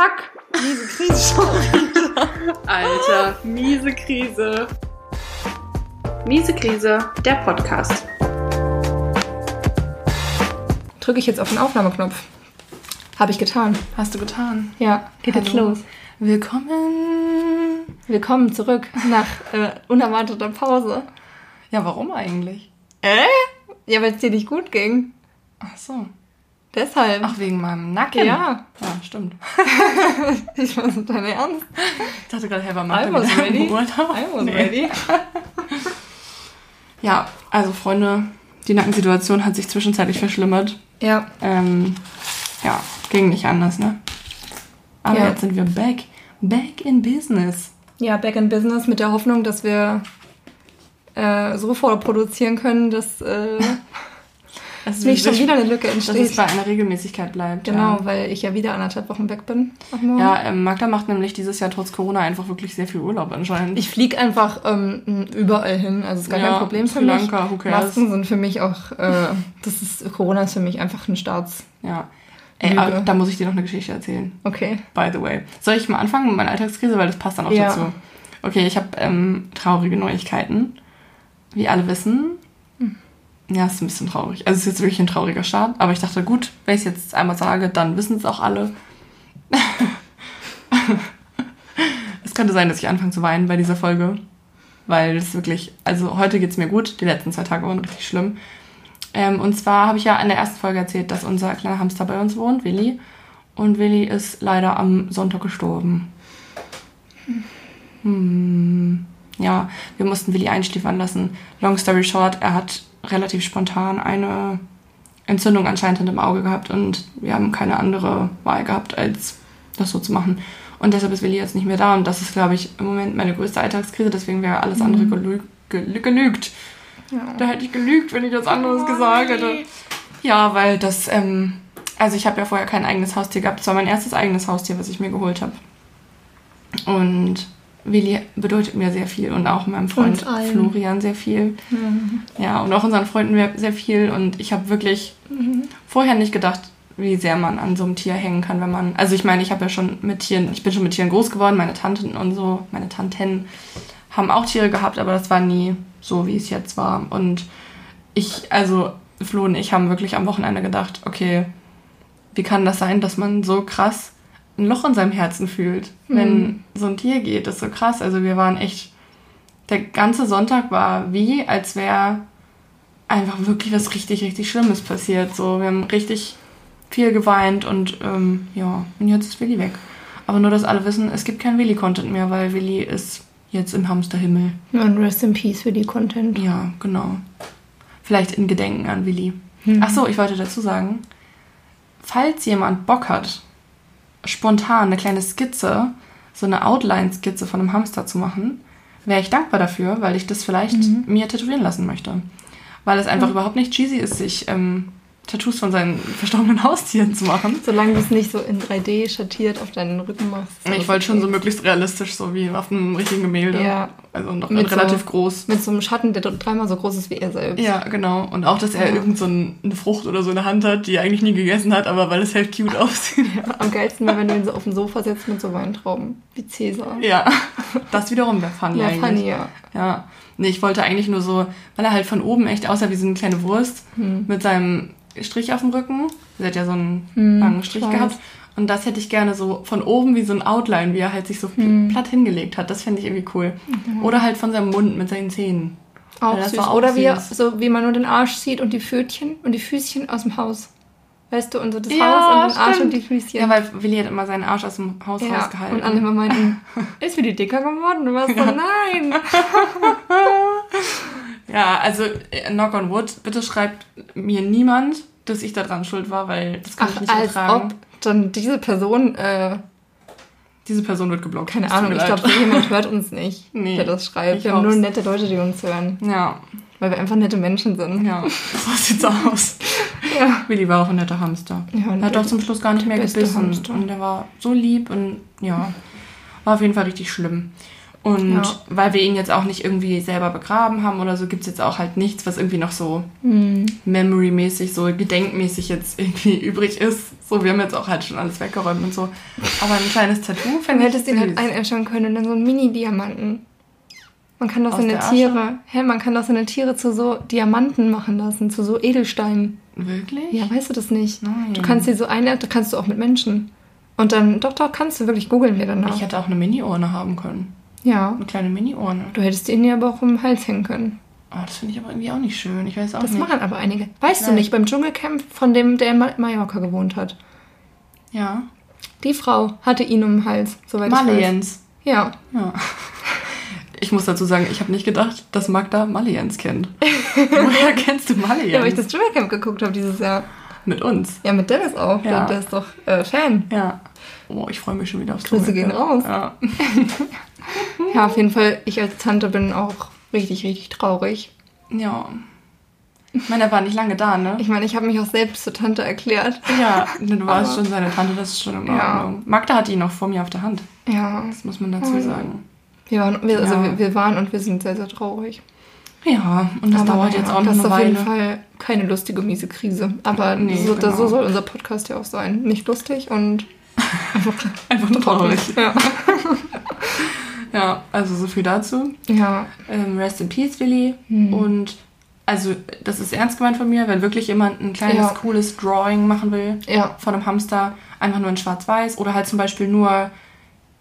Fuck! Miese Krise schon. Alter, miese Krise. Miese Krise, der Podcast. Drücke ich jetzt auf den Aufnahmeknopf. Habe ich getan. Hast du getan? Ja, geht jetzt los. Willkommen. Willkommen zurück nach äh, unerwarteter Pause. Ja, warum eigentlich? Äh? Ja, weil es dir nicht gut ging. Ach so. Deshalb. Ach, wegen meinem Nacken? Ja. Ja, stimmt. ich weiß nicht dein Ernst. Ich dachte gerade, hey, war Martha was wieder ready. im Urlaub? I was Nee. ready. Ja, also Freunde, die Nackensituation hat sich zwischenzeitlich verschlimmert. Ja. Ähm, ja, ging nicht anders, ne? Aber Ja. jetzt sind wir back. Back in business. Ja, back in business mit der Hoffnung, dass wir äh, so vorproduzieren können, dass äh, Das nicht schon wieder eine Lücke dass es entsteht. bei einer Regelmäßigkeit bleibt. Genau, Ja, weil ich ja wieder anderthalb Wochen weg bin. Ja ähm, Magda macht nämlich dieses Jahr trotz Corona einfach wirklich sehr viel Urlaub anscheinend. Ich fliege einfach ähm, überall hin, also ist gar Ja, kein Problem für Sri mich. Lanka, who cares? Masken sind für mich auch, äh, das ist, Corona ist für mich einfach ein Staats. ja. Ey, aber da muss ich dir noch eine Geschichte erzählen. Okay. By the way. Soll ich mal anfangen mit meiner Alltagskrise, weil das passt dann auch Ja. dazu. Okay, ich habe ähm, traurige Neuigkeiten. Wie alle wissen. Hm. Ja, ist ein bisschen traurig. Also es ist jetzt wirklich ein trauriger Start. Aber ich dachte, gut, wenn ich es jetzt einmal sage, dann wissen es auch alle. es könnte sein, dass ich anfange zu weinen bei dieser Folge. Weil es wirklich, also heute geht es mir gut. Die letzten zwei Tage waren richtig schlimm. Ähm, und zwar habe ich ja in der ersten Folge erzählt, dass unser kleiner Hamster bei uns wohnt, Willi. Und Willi ist leider am Sonntag gestorben. Hm. Ja, wir mussten Willi einschläfern lassen. Long story short, er hat relativ spontan eine Entzündung anscheinend im Auge gehabt und wir haben keine andere Wahl gehabt, als das so zu machen. Und deshalb ist Willi jetzt nicht mehr da und das ist, glaube ich, im Moment meine größte Alltagskrise, deswegen wäre alles andere gelü gelü gelügt. Ja. Da hätte ich gelügt, wenn ich was anderes gesagt hätte. Ja, weil das, ähm, also ich habe ja vorher kein eigenes Haustier gehabt. Das war mein erstes eigenes Haustier, was ich mir geholt habe. Und Willi bedeutet mir sehr viel und auch meinem Freund. Florian sehr viel. Ja, und auch unseren Freunden sehr- viel. Und ich habe wirklich vorher nicht gedacht, wie sehr man an so einem Tier hängen kann, wenn man. Also ich meine, ich habe ja schon mit Tieren, ich bin schon mit Tieren groß geworden, meine Tanten und so, meine Tanten haben auch Tiere gehabt, aber das war nie so, wie es jetzt war. Und ich, also Flo und ich haben wirklich am Wochenende gedacht, okay, wie kann das sein, dass man so krass ein Loch in seinem Herzen fühlt, wenn so ein Tier geht? Das ist so krass. Also wir waren echt, der ganze Sonntag war wie, als wäre einfach wirklich was richtig, richtig Schlimmes passiert. So, wir haben richtig viel geweint und ähm, ja, und jetzt ist Willi weg. Aber nur, dass alle wissen, es gibt kein Willi-Content mehr, weil Willi ist jetzt im Hamsterhimmel. Und rest in peace für die Content. Ja, genau. Vielleicht in Gedenken an Willi. Mhm. Ach so, ich wollte dazu sagen, falls jemand Bock hat, spontan eine kleine Skizze, so eine Outline-Skizze von einem Hamster zu machen, wäre ich dankbar dafür, weil ich das vielleicht Mhm. mir tätowieren lassen möchte. Weil es einfach überhaupt nicht cheesy ist, sich ähm, Tattoos von seinen verstorbenen Haustieren zu machen. Solange du es nicht so in 3D schattiert auf deinen Rücken machst. Ich wollte schon so möglichst realistisch, so wie auf einem richtigen Gemälde. Ja. Also noch Mit so- relativ groß. Mit so einem Schatten, der dreimal so groß ist wie er selbst. Ja, genau. Und auch, dass er Ja. irgend so ein- eine Frucht oder so in der Hand hat, die er eigentlich nie gegessen hat, aber weil es halt cute aussieht. Am geilsten wäre, wenn du ihn so auf dem Sofa setzt mit so Weintrauben. Wie Cäsar. Ja, das wiederum wäre funny Ja, eigentlich. funny, ja. Ja. Nee, ich wollte eigentlich nur so, weil er halt von oben echt aussah wie so eine kleine Wurst Hm. mit seinem Strich auf dem Rücken. Er hat ja so einen Hm, langen Strich gehabt. Und das hätte ich gerne so von oben wie so ein Outline, wie er halt sich so Hm. platt hingelegt hat. Das fände ich irgendwie cool. Oder halt von seinem Mund mit seinen Zähnen. Auch Ja, das süß. war auch Oder wie, süß. so, wie man nur den Arsch sieht und die Pfötchen und die Füßchen aus dem Haus. Weißt du, und so das Ja, Haus und den Arsch stimmt. und die Füßchen. Ja, weil Willi hat immer seinen Arsch aus dem Haus Ja, rausgehalten. und alle immer meinten, ist wie die dicker geworden? Du warst so, nein. Ja, also äh, knock on wood, bitte schreibt mir niemand, dass ich daran schuld war, weil das kann ich Ach, nicht als ertragen. ob dann diese Person, äh, Diese Person wird geblockt. keine Ahnung, ich glaube, jemand hört uns nicht, Nee, der das schreibt. ich Wir haben nur nette Leute, die uns hören, Ja, weil wir einfach nette Menschen sind. ja, so sieht's aus. Ja. Willi war auch ein netter Hamster. Ja, er hat doch zum Schluss gar nicht mehr gebissen. Hamster. Und er war so lieb und ja, war auf jeden Fall richtig schlimm. Und Ja. weil wir ihn jetzt auch nicht irgendwie selber begraben haben oder so, gibt es jetzt auch halt nichts, was irgendwie noch so Hm. memory-mäßig, so gedenkmäßig jetzt irgendwie übrig ist. So, wir haben jetzt auch halt schon alles weggeräumt und so. Aber ein kleines Tattoo Du fände ich hättest ihn halt einäschern können und dann so einen Mini-Diamanten. Man kann doch Aus eine der? Tiere, hä, man kann doch so eine Tiere zu so Diamanten machen lassen, zu so Edelsteinen. Wirklich? Ja, weißt du das nicht? Nein. Du kannst sie so das kannst du auch mit Menschen. Und dann, doch, doch, kannst du wirklich googeln wir danach. Ich hätte auch eine Mini-Urne haben können. Ja. Eine kleine Mini-Urne. Du hättest ihn ja aber auch um den Hals hängen können. Oh, das finde ich aber irgendwie auch nicht schön. Ich weiß auch Das nicht. machen aber einige. Weißt du Nein. nicht, beim Dschungelcamp von dem, der in Ma- Mallorca gewohnt hat. Ja. Die Frau hatte ihn um den Hals, soweit ich weiß. Maliens. Ja. Ja. Ich muss dazu sagen, ich habe nicht gedacht, dass Magda Maliens kennt. Woher kennst du Maliens? Ja, weil ich das Dschungelcamp geguckt habe dieses Jahr. Mit uns. Ja, mit Dennis auch. Ja. Der, der ist doch äh, Fan. Ja. Oh, ich freue mich schon wieder aufs Grüße gehen raus. Ja. Ja, auf jeden Fall, ich als Tante bin auch richtig, richtig traurig. ja. Ich meine, er war nicht lange da, ne? Ich meine, ich habe mich auch selbst zur Tante erklärt. Ja, du warst Aber- schon seine Tante, das ist schon in Ja. Ordnung. Magda hatte ihn noch vor mir auf der Hand. Ja. Das muss man dazu sagen. Wir waren, wir, also Ja. wir, wir waren und wir sind sehr, sehr traurig. Ja, und das Aber dauert jetzt auch noch Das ist eine auf jeden Weile. Fall keine lustige, miese Krise. Aber Nee, so, das, so genau. soll unser Podcast ja auch sein. Nicht lustig und Einfach traurig. Ja. Ja, also so viel dazu. ja. Ähm, Rest in Peace, Willi. Mhm. Und also, das ist ernst gemeint von mir, wenn wirklich jemand ein kleines, Ja. cooles Drawing machen will Ja. von einem Hamster, einfach nur in schwarz-weiß oder halt zum Beispiel nur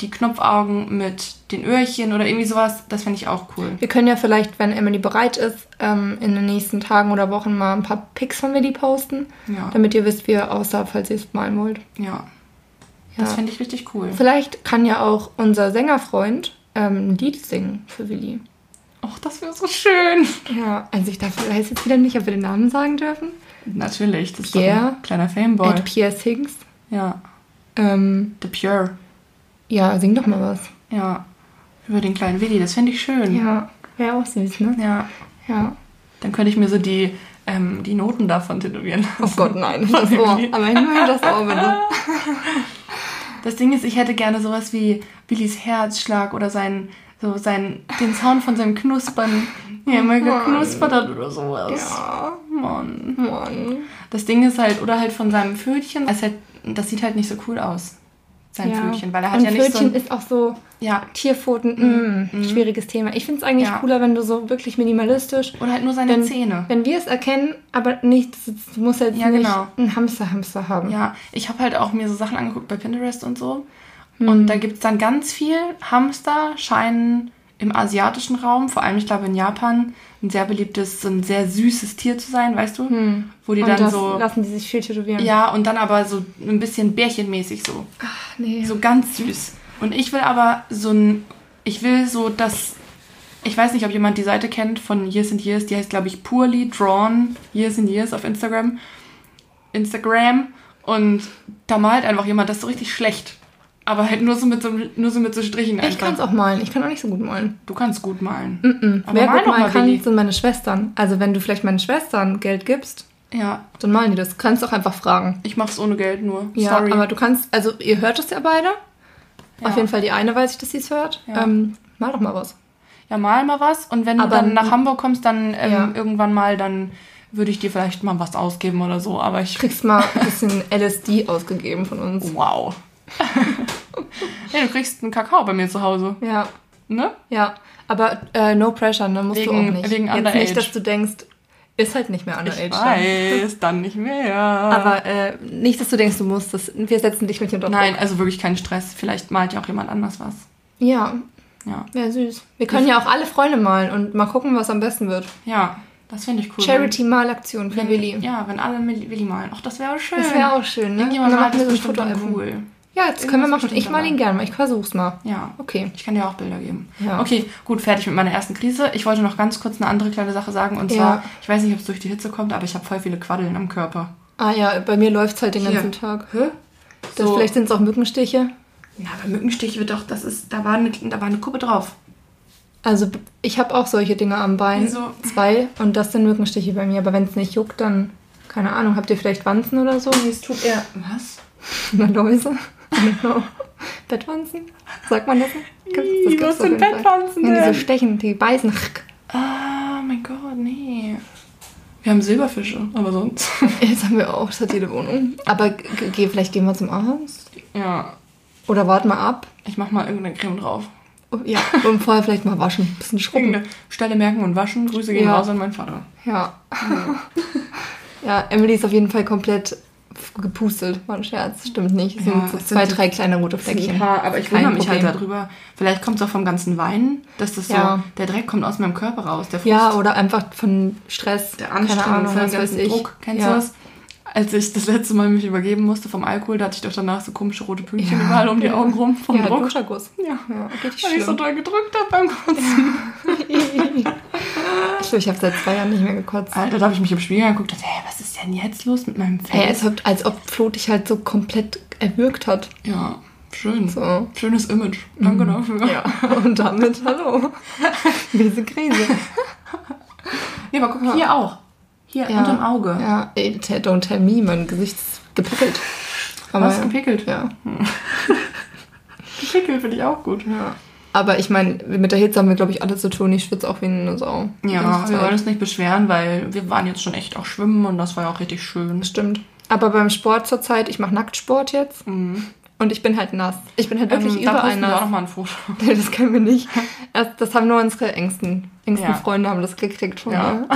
die Knopfaugen mit den Öhrchen oder irgendwie sowas, das fände ich auch cool. Wir können ja vielleicht, wenn Emily bereit ist, ähm, in den nächsten Tagen oder Wochen mal ein paar Pics von Willi posten, Ja, damit ihr wisst, wie er aussah, falls ihr es malen wollt. ja. Ja. Das fände ich richtig cool. Vielleicht kann ja auch unser Sängerfreund ähm, ein Lied singen für Willi. Och, das wäre so schön. Ja, also ich darf, weiß jetzt wieder nicht, ob wir den Namen sagen dürfen. Natürlich, das ist Pierre. doch ein kleiner Fameboy. Ed Pierre Sings. Ja, Ähm, The Pure. ja, sing doch mal was. Ja, über den kleinen Willi, das fände ich schön. Ja, wäre auch süß, ne? ja. Ja. Dann könnte ich mir so die, ähm, die Noten davon tätowieren Oh. Gott, nein, das Ohr. Aber nur das Ohr, bitte. Das Ding ist, ich hätte gerne sowas wie Willis Herzschlag oder sein, so sein, den Sound von seinem Knuspern. Ja, mal geknuspert hat oder sowas. Ja, Mann. Mann. Das Ding ist halt, oder halt von seinem Pfötchen. Das, halt, das sieht halt nicht so cool aus. Sein ja. Pfötchen, weil er hat Und ja nicht so. Pfötchen Ein, ist auch so ja, Tierpfoten, mm, schwieriges Thema. Ich finde es eigentlich Ja. cooler, wenn du so wirklich minimalistisch, oder halt nur seine wenn, Zähne. wenn wir es erkennen, aber nicht, du musst jetzt Ja, nicht genau. einen Hamster-Hamster haben. Ja, ich habe halt auch mir so Sachen angeguckt bei Pinterest und so. Hm. Und da gibt es dann ganz viel. Hamster scheinen im asiatischen Raum, vor allem ich glaube in Japan, ein sehr beliebtes, so ein sehr süßes Tier zu sein, weißt du? Wo die Hm. Und dann so. lassen die sich viel tätowieren. Ja, und dann aber so ein bisschen bärchenmäßig so. Ach, nee. So ganz süß. Und ich will aber so ein. Ich will so das. Ich weiß nicht, ob jemand die Seite kennt von Years and Years. Die heißt, glaube ich, Poorly Drawn Years and Years auf Instagram. Instagram. Und da malt einfach jemand das so richtig schlecht. Aber halt nur so mit so, nur so, mit so Strichen ich einfach. kann es auch malen. Ich kann auch nicht so gut malen. Du kannst gut malen. Mhm. Aber Wer mal gut malen mal, kann, Willi. sind meine Schwestern. Also wenn du vielleicht meinen Schwestern Geld gibst, Ja, dann malen die das. Kannst auch einfach fragen. ich mach's ohne Geld nur. Ja, Sorry. aber du kannst, also ihr hört es ja beide. Ja. Auf jeden Fall die eine weiß ich, dass sie es hört. Ja. Ähm, mal doch mal was. Ja, mal mal was. Und wenn Aber du dann nach Hamburg kommst, dann ähm, Ja. irgendwann mal, dann würde ich dir vielleicht mal was ausgeben oder so. Aber ich. Du kriegst mal ein bisschen LSD ausgegeben von uns. Wow. Ja, du kriegst einen Kakao bei mir zu Hause. Ja, Ne? ja. Aber äh, no pressure, ne? Musst du Wegen- auch nicht. wegen Jetzt nicht, dass du denkst, ist halt nicht mehr underage. Ich dann. weiß, dann nicht mehr. Aber äh, nicht, dass du denkst, du musst das. Wir setzen dich mit unter Druck. Nein, also wirklich kein Stress. Vielleicht malt ja auch jemand anders was. Ja, Ja. wäre süß. Wir können ja auch alle Freunde malen und mal gucken, was am besten wird. Ja, das finde ich cool. Charity-Malaktion für wenn, Willi. Ja, wenn alle Willi malen. Ach, das wäre auch schön. Das wäre auch schön, ne? Irgendjemand dann malt das wir so ein bestimmt dann cool. Ja, das können wir machen. bestimmt Ich mal ihn gerne mal. Ich versuch's mal. Ja. Okay. Ich kann dir auch Bilder geben. Ja. Okay, gut, fertig mit meiner ersten Krise. Ich wollte noch ganz kurz eine andere kleine Sache sagen. Und Ja. zwar, ich weiß nicht, ob es durch die Hitze kommt, aber ich habe voll viele Quaddeln am Körper. Ah ja, bei mir läuft's halt den Hier. ganzen Tag. Hä? Das, So- Vielleicht sind es auch Mückenstiche. Ja, aber Mückenstich wird doch, das ist, da war eine, da war eine Kuppe drauf. Also ich habe auch solche Dinge am Bein. Wieso? Zwei. Und das sind Mückenstiche bei mir. Aber wenn es nicht juckt, dann, keine Ahnung, habt ihr vielleicht Wanzen oder so? Es tut eher. Was? Oder Läuse? Know. Bettwanzen? Sagt man das? Gibt's- Ih, gibt's was auf sind. Bettwanzen Ja, diese denn? stechen, die beißen. Ah, mein Gott, nee. Wir haben Silberfische, aber sonst. Jetzt haben wir auch, das hat jede Wohnung. Aber geh, vielleicht gehen wir zum Arzt. Ja, Oder warten mal ab. ich mach mal irgendeine Creme drauf. Oh, Ja, und vorher vielleicht mal waschen. Ein bisschen schrubben. Stelle merken und waschen. Grüße gehen Ja. raus an meinen Vater. Ja. ja, Emily ist auf jeden Fall komplett gepustelt. War ein Scherz. Stimmt nicht. Es Ja, sind so zwei, sind- drei kleine rote Fleckchen. Ja, aber ich Kein wundere mich halt darüber. Vielleicht kommt es auch vom ganzen Weinen, dass das so, Ja. der Dreck kommt aus meinem Körper raus. Der Frust, Ja, oder einfach von Stress. der Keine Anstrengung, Ahnung, von dem ganzen ich. Druck. Kennst ja. du das? Als ich das letzte Mal mich übergeben musste vom Alkohol, da hatte ich doch danach so komische rote Pünktchen Ja. überall um die Augen rum vom ja, Druck. Duscherguss. Ja. Ja, richtig Weil ich so schlimm. doll gedrückt habe beim Kotzen. Ich, ich habe seit zwei Jahren nicht mehr gekotzt. Alter, da habe ich mich im Spiegel angeguckt und dachte, hey, was ist denn jetzt los mit meinem Ey, Face? als ob, als ob Flo dich halt so komplett erwürgt hat. ja, schön. So. Schönes Image. Danke dafür. Ja, und damit hallo. Diese Krise. Nee, aber guck, hier auch. Hier, Ja. unterm Auge. Ja, ey, don't tell me, mein Gesicht ist gepickelt. Aber, Was, gepickelt? Ja. Gepickelt finde ich auch gut. ja. Aber ich meine, mit der Hitze haben wir, glaube ich, alle zu tun. Ich schwitze auch wie eine Sau. Ja, wir wollen uns nicht beschweren, weil wir waren jetzt schon echt auch schwimmen und das war ja auch richtig schön. Stimmt. Aber beim Sport zurzeit, ich mache Nacktsport jetzt. Und ich bin halt nass. Ich bin halt wirklich Ähm, da überall posten wir auch nass. nochmal ein Foto. Nee, das können wir nicht. Das haben nur unsere engsten, engsten Ja. Freunde haben das gekriegt von Ja. mir.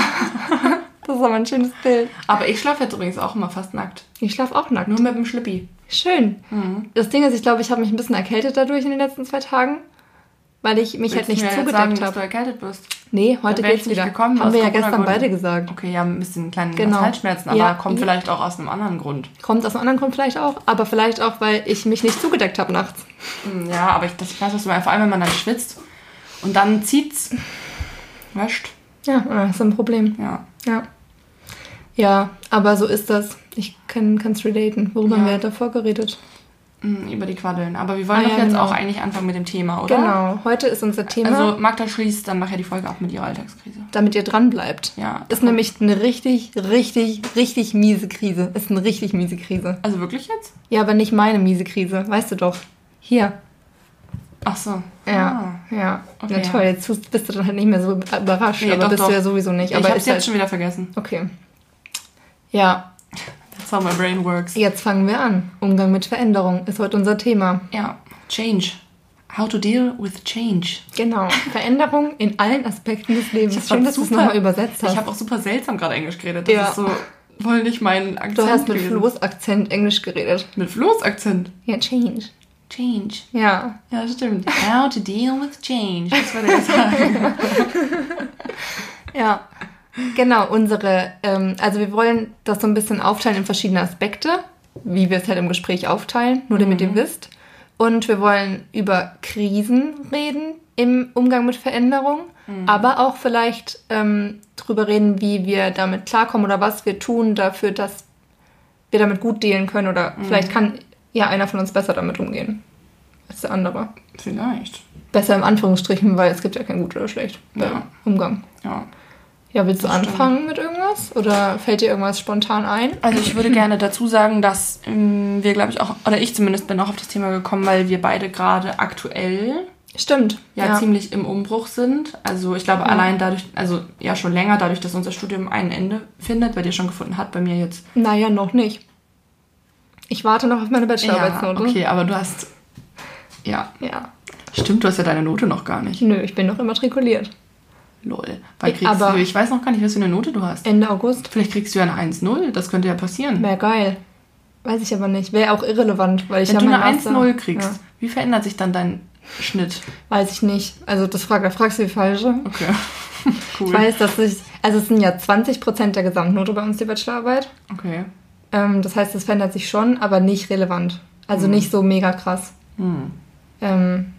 Das ist aber ein schönes Bild. Aber ich schlafe jetzt übrigens auch immer fast nackt. Ich schlafe auch nackt. Nur mit dem Schlippi. Schön. Mhm. Das Ding ist, ich glaube, ich habe mich ein bisschen erkältet dadurch in den letzten zwei Tagen, weil ich mich halt Willst nicht mir jetzt zugedeckt sagen, dass du habe. erkältet bist? Nee, heute geht's nicht wieder. gekommen, Haben wir ja gestern beide gesagt. Okay, ja, ein bisschen kleine Genau. Halsschmerzen, aber Ja, kommt vielleicht auch aus einem anderen Grund. Kommt aus einem anderen Grund vielleicht auch, aber vielleicht auch, weil ich mich nicht zugedeckt habe nachts. Hm, Ja, aber ich, das, ich weiß, was du meinst. Vor allem, wenn man dann schwitzt und dann zieht's. Wäscht. Ja, das ist ein Problem. Ja. Ja. Ja, aber so ist das. Ich kann es relaten. Worüber Ja. haben wir davor geredet? Hm, Über die Quaddeln. Aber wir wollen Ah, doch ja, jetzt genau. auch eigentlich anfangen mit dem Thema, oder? Genau, heute ist unser Thema, Also Magda schließt dann nachher die Folge ab mit ihrer Alltagskrise. damit ihr dran bleibt. Ja. Ist nämlich eine richtig, richtig, richtig miese Krise. Ist eine richtig miese Krise. Also wirklich jetzt? Ja, aber nicht meine miese Krise, weißt du doch. Hier. Ach so. Ja, ja. Okay, ja, toll, jetzt bist du dann halt nicht mehr so überrascht, Nee, aber doch, bist doch. du ja sowieso nicht. Ja, Aber ich hab's jetzt halt, schon wieder vergessen. Okay. Ja, That's how my brain works. jetzt fangen wir an. Umgang mit Veränderung ist heute unser Thema. Ja. Change. How to deal with change. Genau. Veränderung in allen Aspekten des Lebens. hab Schön, grad dass du es nochmal übersetzt hast. Ich habe auch super seltsam gerade Englisch geredet. Das Ja. ist so wohl nicht mein Akzent du hast mit gewesen. Flo's Akzent Englisch geredet. Mit Flo's Akzent. Ja, change. Change. Ja. Ja, stimmt. How to deal with change. Das würde ich sagen. Ja. Genau, unsere, ähm, also wir wollen das so ein bisschen aufteilen in verschiedene Aspekte, wie wir es halt im Gespräch aufteilen, nur damit ihr wisst. Und wir wollen über Krisen reden im Umgang mit Veränderung, aber auch vielleicht ähm, drüber reden, wie wir damit klarkommen oder was wir tun dafür, dass wir damit gut dealen können oder vielleicht kann ja einer von uns besser damit umgehen als der andere. Vielleicht. Besser im Anführungsstrichen, weil es gibt ja kein gut oder schlecht beim Ja. Umgang. Ja. Ja, willst du Das stimmt. anfangen mit irgendwas? Oder fällt dir irgendwas spontan ein? Also ich würde gerne dazu sagen, dass ähm, wir, glaube ich, auch, oder ich zumindest bin auch auf das Thema gekommen, weil wir beide gerade aktuell Stimmt. ja, ziemlich im Umbruch sind. Also ich glaube allein dadurch, also ja schon länger, dadurch, dass unser Studium ein Ende findet, bei dir schon gefunden hat, bei mir jetzt. Naja, noch nicht. Ich warte noch auf meine Ja, Bachelorarbeitsnote. okay, aber du hast, ja, Ja. stimmt, du hast ja deine Note noch gar nicht. Nö, ich bin noch immatrikuliert. Lol. Weil Ich- kriegst aber- du, ich weiß noch gar nicht, was für eine Note du hast. Ende August. Vielleicht kriegst du ja eine 1-0, das könnte ja passieren. Wäre geil. Weiß ich aber nicht. Wäre auch irrelevant, weil ich Wenn ja du eine Master- 1-0 kriegst, Ja, wie verändert sich dann dein Schnitt? weiß ich nicht. Also das frag, da fragst du die falsche. Okay. cool. Ich weiß, dass ich... Also es sind ja 20% der Gesamtnote bei uns, die Bachelorarbeit. Okay. Ähm, das heißt, es verändert sich schon, aber nicht relevant. Also nicht so mega krass. Hm. Ähm,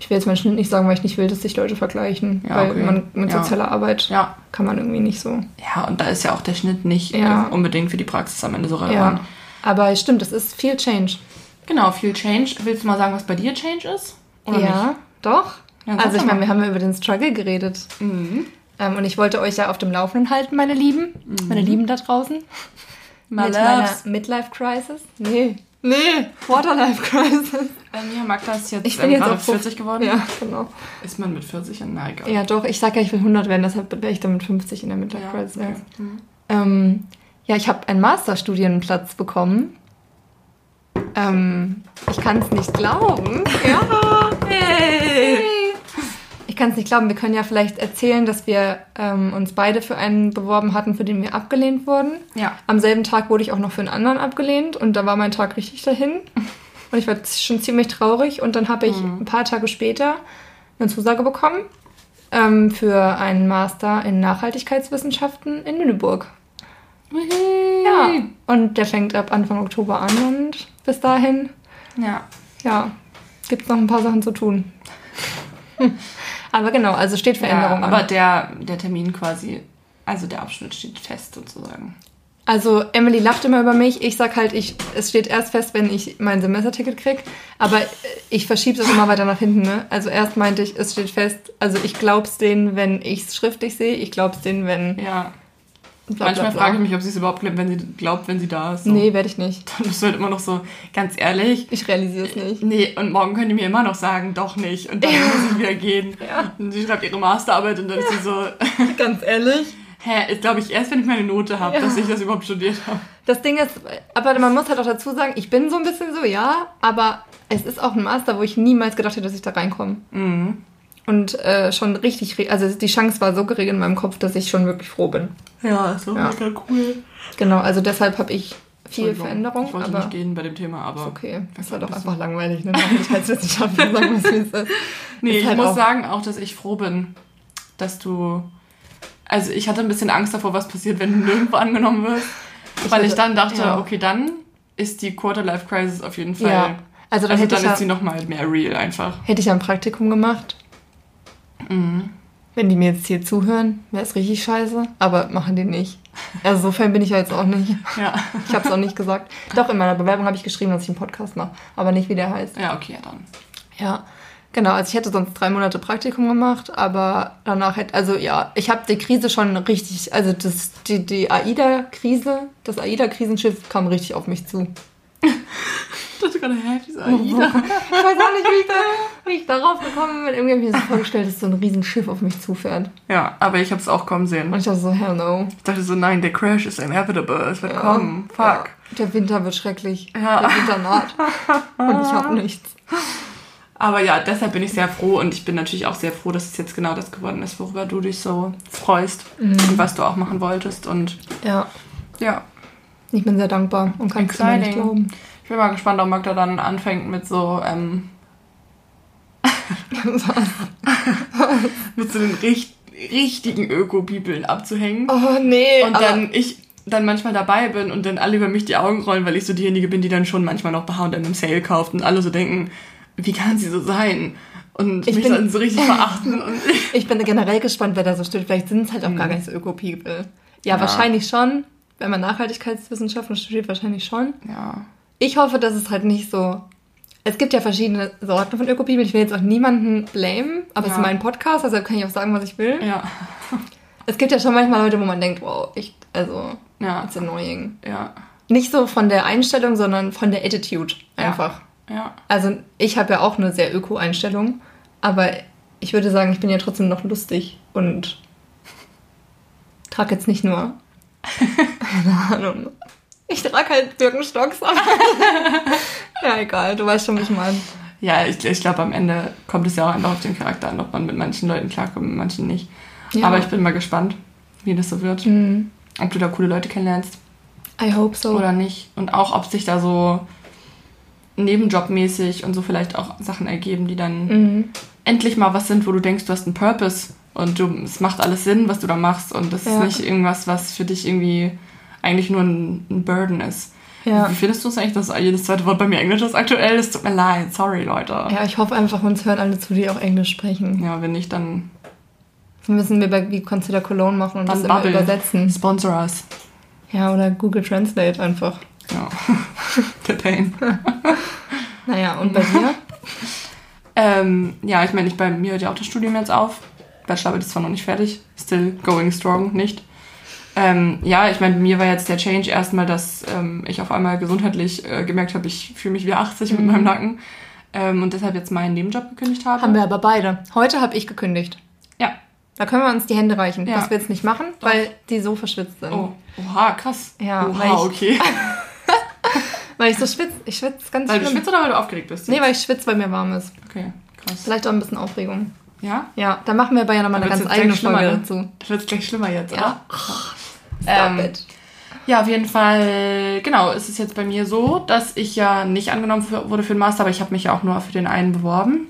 ich will jetzt meinen Schnitt nicht sagen, weil ich nicht will, dass sich Leute vergleichen. Ja, weil okay. man mit Ja. sozialer Arbeit Ja. kann man irgendwie nicht so. Ja, und da ist ja auch der Schnitt nicht äh, unbedingt für die Praxis am Ende so relevant. Aber stimmt, es ist viel Change. Genau, viel Change. Willst du mal sagen, was bei dir Change ist? Oder ja, doch. Ja, sag also ich doch meine, wir haben ja über den Struggle geredet. nicht? Mhm. Ähm, und ich wollte euch ja auf dem Laufenden halten, meine Lieben. Meine Lieben da draußen. Mit meiner loves. Midlife Crisis. Nee, Nee, Quarterlife Crisis. Ähm, ja, Magda ist jetzt, Ich bin ähm, jetzt gerade auch so- 40 geworden. Ja, genau. Ist man mit 40 in egal. Ja, doch, ich sag ja, ich will 100 werden, deshalb wäre ich dann mit 50 in der Midlife Ja, Crisis. okay. Mhm. Ähm, ja, ich habe einen Masterstudienplatz bekommen. Ähm, ich kann es nicht glauben. Ja, kann es nicht glauben. Wir können ja vielleicht erzählen, dass wir ähm, uns beide für einen beworben hatten, für den wir abgelehnt wurden. Ja. Am selben Tag wurde ich auch noch für einen anderen abgelehnt und da war mein Tag richtig dahin. Und ich war schon ziemlich traurig und dann habe ich ein paar Tage später eine Zusage bekommen ähm, für einen Master in Nachhaltigkeitswissenschaften in Lüneburg. Ja, und der fängt ab Anfang Oktober an und bis dahin, Ja. ja, gibt es noch ein paar Sachen zu tun. aber genau, also steht Veränderung ja aber an. der, der Termin quasi, also der Abschnitt steht fest sozusagen. Also Emily lacht immer über mich. Ich sag halt, ich, es steht erst fest, wenn ich mein Semesterticket krieg. Aber ich verschiebe es immer weiter nach hinten. Ne? Also erst meinte ich, es steht fest. Also ich glaub's denen, wenn ich es schriftlich sehe. Ich glaub's denen, wenn... Ja. Bla, Manchmal frage ich mich, ob sie es überhaupt glaubt, wenn sie glaubt, wenn sie da ist. So. Nee, werde ich nicht. Dann ist halt immer noch so, ganz ehrlich, Ich realisiere es nicht. Nee, und morgen können die mir immer noch sagen, doch nicht. Und dann muss ich wieder gehen. Ja. Und sie schreibt ihre Masterarbeit und dann ist sie so, Ganz ehrlich. hä, ist glaube ich erst, wenn ich meine Note habe, Ja. dass ich das überhaupt studiert habe. Das Ding ist, aber man muss halt auch dazu sagen, ich bin so ein bisschen so, ja, aber es ist auch ein Master, wo ich niemals gedacht hätte, dass ich da reinkomme. Mhm. Und äh, schon richtig, also die Chance war so gering in meinem Kopf, dass ich schon wirklich froh bin. Ja, so Ja. mega cool. Genau, also deshalb habe ich viel Veränderung, Ich wollte aber nicht gehen bei dem Thema, aber. ist okay. Das Was war doch einfach langweilig, ne? Nachhaltigkeitswissenschaften, sagen wir es, wie es ist. Nee, Ist ich halt muss auch- sagen auch, dass ich froh bin, dass du. Also ich hatte ein bisschen Angst davor, was passiert, wenn du nirgendwo angenommen wirst. weil ich hatte- dann dachte, ja. okay, dann ist die Quarter-Life Crisis auf jeden Fall. Ja, also dann also dann ich ist sie nochmal mehr real einfach. hätte ich ja ein Praktikum gemacht. Mhm. Wenn die mir jetzt hier zuhören, wäre es richtig scheiße. Aber machen die nicht. Also so Fan bin ich ja jetzt auch nicht. Ja. Ich habe es auch nicht gesagt. Doch, in meiner Bewerbung habe ich geschrieben, dass ich einen Podcast mache. Aber nicht, wie der heißt. Ja, okay, ja dann. Ja, genau. Also ich hätte sonst drei Monate Praktikum gemacht, aber danach hätte, also ja, ich habe die Krise schon richtig, also das, die, die AIDA-Krise, das AIDA-Krisenschiff kam richtig auf mich zu. Ich dachte gerade, hä, diese AIDA. Ich weiß auch nicht, wie ich, da, wie ich darauf gekommen bin. Irgendwie habe ich mir so vorgestellt, dass so ein Riesenschiff auf mich zufährt. Ja, aber ich habe es auch kommen sehen. Und ich dachte so, hell no. Ich dachte so, nein, der Crash ist inevitable. Es wird Ja. kommen. Fuck. Ja, der Winter wird schrecklich. Ja. Der Winter naht. Und ich habe nichts. Aber ja, deshalb bin ich sehr froh und ich bin natürlich auch sehr froh, dass es jetzt genau das geworden ist, worüber du dich so freust und was du auch machen wolltest. Und Ja, ja, ich bin sehr dankbar und kann es nicht glauben. Ich bin mal gespannt, ob Magda dann anfängt mit so, ähm, mit so den richt richtigen Öko-Bibeln abzuhängen. Oh nee. und dann ich dann manchmal dabei bin und dann alle über mich die Augen rollen, weil ich so diejenige bin, die dann schon manchmal noch bei H&M im Sale kauft und alle so denken, wie kann sie so sein? Und Ich mich bin- dann so richtig verachten Ich bin generell gespannt, wer da so steht. Vielleicht sind es halt auch gar nicht so Öko-People. Ja, Ja. wahrscheinlich schon. Wenn man Nachhaltigkeitswissenschaften studiert, wahrscheinlich schon. ja. Ich hoffe, dass es halt nicht so. Es gibt ja verschiedene Sorten von Öko-People. Ich will jetzt auch niemanden blamen, aber es Ja. ist mein Podcast, deshalb kann ich auch sagen, was ich will. Ja. Es gibt ja schon manchmal Leute, wo man denkt, wow, echt, also, Ja. it's annoying. Ja. Nicht so von der Einstellung, sondern von der Attitude einfach. Ja. Also, ich habe ja auch eine sehr Öko-Einstellung, aber ich würde sagen, ich bin ja trotzdem noch lustig und trage jetzt nicht nur. Keine Ahnung. Ich trage halt Birkenstocks. ja, egal, du weißt schon, wie ich meine. Ja, ich, ich glaube, am Ende kommt es ja auch einfach auf den Charakter an, ob man mit manchen Leuten klarkommt, mit manchen nicht. Ja. Aber ich bin mal gespannt, wie das so wird. Mhm. Ob du da coole Leute kennenlernst I hope so. oder nicht. Und auch, ob sich da so nebenjobmäßig und so vielleicht auch Sachen ergeben, die dann Mhm. endlich mal was sind, wo du denkst, du hast einen Purpose und du, es macht alles Sinn, was du da machst und das Ja. ist nicht irgendwas, was für dich irgendwie eigentlich nur ein, ein Burden ist. Ja. Wie findest du es eigentlich, dass jedes zweite Wort bei mir Englisch ist aktuell? Es tut mir leid, sorry Leute. ja, ich hoffe einfach, uns hören alle zu, die auch Englisch sprechen. Ja, wenn nicht, dann Das müssen wir bei wie Consider Cologne machen und Dann das immer übersetzen. sponsor us. Ja, oder Google Translate einfach. Ja. Der Pain. Naja, und bei dir? Ähm, ja, ich meine, ich bei mir hört ja auch das Studium jetzt auf. Bachelorarbeit ist zwar noch nicht fertig, still going strong, nicht. Ähm, ja, ich meine, mir war jetzt der Change erstmal, dass ähm, ich auf einmal gesundheitlich äh, gemerkt habe, ich fühle mich wie 80 mit meinem Nacken ähm, und deshalb jetzt meinen Nebenjob gekündigt habe. Haben wir aber beide. Heute habe ich gekündigt. Ja. Da können wir uns die Hände reichen. Ja. Das wir jetzt nicht machen, weil die so verschwitzt sind. Oh, oha, krass. Ja, weil oha, ich- okay. Weil ich so schwitze. Ich schwitze ganz weil du schlimm. schwitzt oder weil du aufgeregt bist? Nee, weil ich schwitze, weil mir warm ist. Okay, krass. Vielleicht auch ein bisschen Aufregung. Ja? Ja, da machen wir aber ja nochmal eine Dann ganz eigene jetzt Folge schlimmer, dazu. Das wird gleich schlimmer jetzt, Ja. oder? Stop Ähm, it. Ja, auf jeden Fall, genau, ist es jetzt bei mir so, dass ich ja nicht angenommen wurde für den Master, aber ich habe mich ja auch nur für den einen beworben.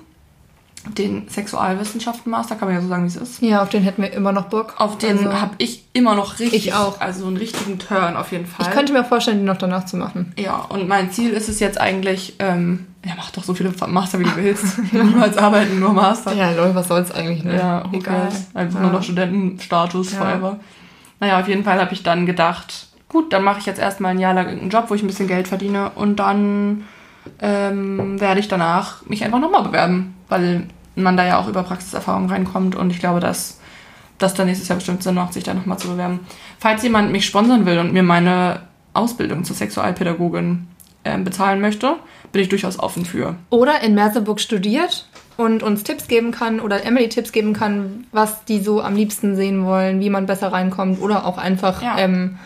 Den Sexualwissenschaften-Master, kann man ja so sagen, wie es ist. Ja, auf den hätten wir immer noch Bock. Auf den Also, habe ich immer noch richtig, Ich auch. also einen richtigen Turn auf jeden Fall. Ich könnte mir vorstellen, den noch danach zu machen. ja, und mein Ziel ist es jetzt eigentlich, ähm, ja, mach doch so viele Master, wie du willst. Niemals arbeiten, nur Master. Ja, Leute, was soll's eigentlich, ne? Ja, who egal. Einfach Ja. nur noch Studentenstatus Ja. forever. Naja, auf jeden Fall habe ich dann gedacht, gut, dann mache ich jetzt erstmal ein Jahr lang irgendeinen Job, wo ich ein bisschen Geld verdiene und dann ähm, werde ich danach mich einfach nochmal bewerben, weil man da ja auch über Praxiserfahrung reinkommt und ich glaube, dass das dann nächstes Jahr bestimmt Sinn macht, sich da nochmal zu bewerben. Falls jemand mich sponsern will und mir meine Ausbildung zur Sexualpädagogin ähm, bezahlen möchte, bin ich durchaus offen für. Oder in Merseburg studiert und uns Tipps geben kann oder Emily Tipps geben kann, was die so am liebsten sehen wollen, wie man besser reinkommt oder auch einfach Ja. ähm,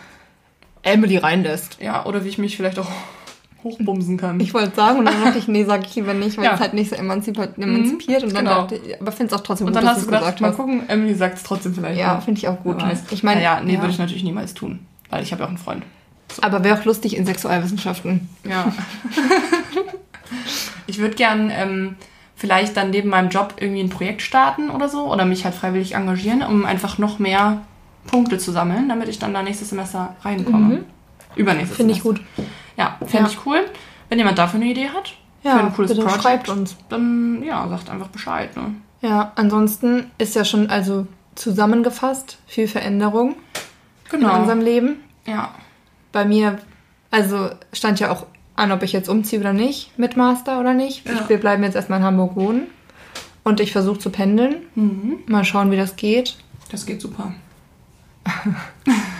Emily reinlässt. Ja, oder wie ich mich vielleicht auch hochbumsen kann. Ich wollte sagen und dann dachte ich, nee, sag ich lieber nicht, weil Ja. es halt nicht so emanzipa- emanzipiert und dann genau. dachte ich, aber finde es auch trotzdem Und gut, dann dass hast du gedacht, mal gucken, Emily sagt es trotzdem vielleicht. Ja, finde ich auch gut. Weiß. Ich meine, ja, nee, ja. würde ich natürlich niemals tun, weil ich habe ja auch einen Freund. aber wäre auch lustig in Sexualwissenschaften. Ja. ich würde gern ähm, vielleicht dann neben meinem Job irgendwie ein Projekt starten oder so oder mich halt freiwillig engagieren, um einfach noch mehr Punkte zu sammeln, damit ich dann da nächstes Semester reinkomme. Übernächstes Finde ich gut. Ja, fände Ja. ich cool. Wenn jemand dafür eine Idee hat, Ja, für ein cooles bitte Projekt, schreibt uns. dann ja, sagt einfach Bescheid. Ne? Ja, ansonsten ist ja schon also zusammengefasst viel Veränderung in Genau. unserem Leben. Ja. Bei mir, also stand ja auch an, ob ich jetzt umziehe oder nicht, mit Master oder nicht. Ja. Ich, wir bleiben jetzt erstmal in Hamburg wohnen. Und ich versuche zu pendeln. Mhm. Mal schauen, wie das geht. Das geht super.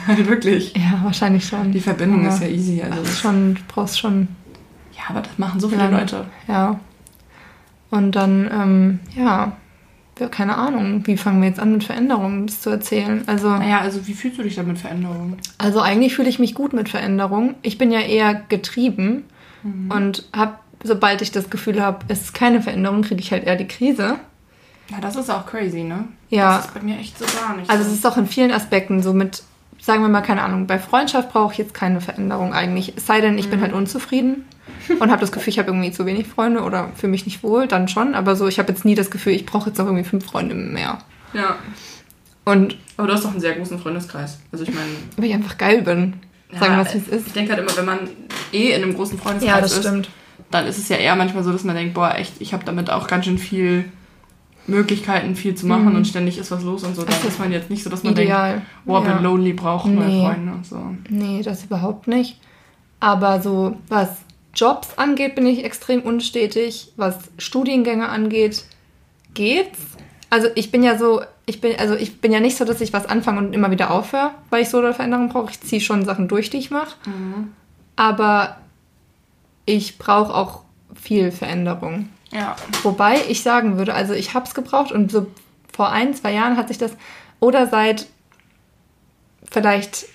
Wirklich. Ja, wahrscheinlich schon. Die Verbindung Aber ist ja easy. Also das, schon, du brauchst schon, ja, aber das machen so viele Ja. Leute. ja. Und dann, ähm, ja, ja, keine Ahnung, wie fangen wir jetzt an mit Veränderungen, das zu erzählen. Also, Naja, also wie fühlst du dich da mit Veränderungen? also eigentlich fühle ich mich gut mit Veränderungen. Ich bin ja eher getrieben und habe, sobald ich das Gefühl habe, es ist keine Veränderung, kriege ich halt eher die Krise. Ja, das ist auch crazy, ne? Ja. Das ist bei mir echt so gar nicht. Also es ist auch in vielen Aspekten so mit, sagen wir mal, keine Ahnung, bei Freundschaft brauche ich jetzt keine Veränderung eigentlich. Es sei denn, ich bin halt unzufrieden und habe das Gefühl, ich habe irgendwie zu wenig Freunde oder fühle mich nicht wohl, dann schon. Aber so, ich habe jetzt nie das Gefühl, ich brauche jetzt noch irgendwie fünf Freunde mehr. Ja. Und Aber du hast doch einen sehr großen Freundeskreis. Also ich meine. weil ich einfach geil bin. Sagen wir ja, es, wie es Ich ist. denke halt immer, wenn man eh in einem großen Freundeskreis Ja, das ist, stimmt. dann ist es ja eher manchmal so, dass man denkt, boah, echt, ich habe damit auch ganz schön viel Möglichkeiten, viel zu machen Mhm. und ständig ist was los und so. Dann Das ist ist man jetzt nicht so, dass man Ideal. denkt, Ja. bin lonely, brauche neue Nee. Freunde. So. Nee, das überhaupt nicht. Aber so, was Jobs angeht, bin ich extrem unstetig. Was Studiengänge angeht, geht's. Also ich bin ja so, ich bin, also ich bin ja nicht so, dass ich was anfange und immer wieder aufhöre, weil ich so eine Veränderung brauche. Ich ziehe schon Sachen durch, die ich mache. Aber ich brauche auch viel Veränderung. Ja. Wobei ich sagen würde, also ich habe es gebraucht und so vor ein, zwei Jahren hat sich das, oder seit vielleicht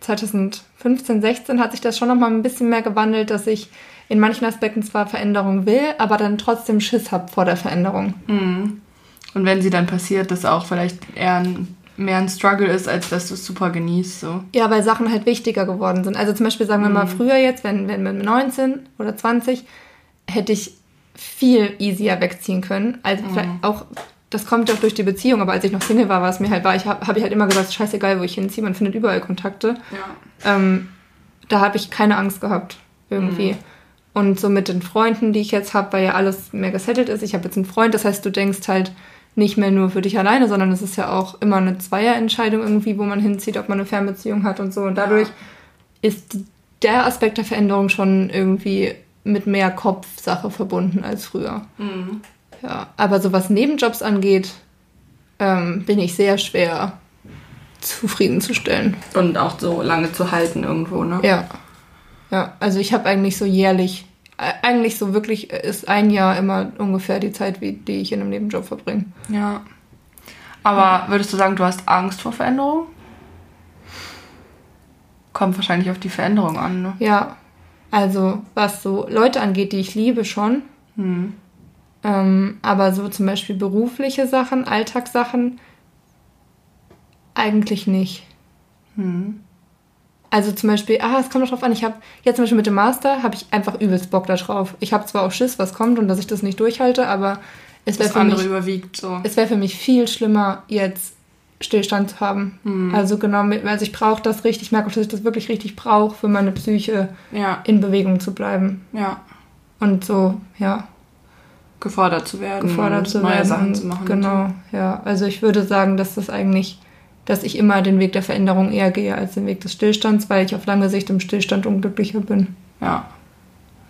2015, 16 hat sich das schon noch mal ein bisschen mehr gewandelt, dass ich in manchen Aspekten zwar Veränderung will, aber dann trotzdem Schiss habe vor der Veränderung. Mhm. Und wenn sie dann passiert, dass auch vielleicht eher ein, mehr ein Struggle ist, als dass du es super genießt. So. Ja, weil Sachen halt wichtiger geworden sind. Also zum Beispiel sagen wir mal früher jetzt, wenn, wenn mit 19 oder 20, hätte ich viel easier wegziehen können. Also vielleicht auch, das kommt auch durch die Beziehung, aber als ich noch Single war, war es mir halt, war ich, habe hab ich halt immer gesagt, scheißegal, wo ich hinziehe, man findet überall Kontakte. Ja. Ähm, da habe ich keine Angst gehabt, irgendwie. Und so mit den Freunden, die ich jetzt habe, weil ja alles mehr gesettelt ist. Ich habe jetzt einen Freund, das heißt, du denkst halt nicht mehr nur für dich alleine, sondern es ist ja auch immer eine Zweierentscheidung irgendwie, wo man hinzieht, ob man eine Fernbeziehung hat und so. Und dadurch ist die- der Aspekt der Veränderung schon irgendwie mit mehr Kopfsache verbunden als früher. Mhm. Ja, aber so was Nebenjobs angeht, ähm, bin ich sehr schwer zufriedenzustellen. Und auch so lange zu halten irgendwo, ne? Ja. Ja, also ich habe eigentlich so jährlich, äh, eigentlich so wirklich ist ein Jahr immer ungefähr die Zeit, wie, die ich in einem Nebenjob verbringe. Ja. Aber würdest du sagen, du hast Angst vor Veränderung? Kommt wahrscheinlich auf die Veränderung an, ne? Ja. Also was so Leute angeht, die ich liebe schon. Hm. Ähm, aber so zum Beispiel berufliche Sachen, Alltagssachen, eigentlich nicht. Hm. Also zum Beispiel, ah, es kommt doch drauf an, ich habe jetzt zum Beispiel mit dem Master, habe ich einfach übelst Bock da drauf. Ich habe zwar auch Schiss, was kommt und dass ich das nicht durchhalte, aber es wäre für, andere mich, überwiegt so. es wär für mich viel schlimmer, jetzt Stillstand zu haben. Hm. Also genau, also ich brauche das richtig, ich merke auch, dass ich das wirklich richtig brauche, für meine Psyche Ja, in Bewegung zu bleiben. ja. Und so, ja, Gefordert zu werden. gefordert zu neue werden. Sachen zu machen. Genau, ja. Also ich würde sagen, dass das eigentlich, dass ich immer den Weg der Veränderung eher gehe als den Weg des Stillstands, weil ich auf lange Sicht im Stillstand unglücklicher bin. Ja.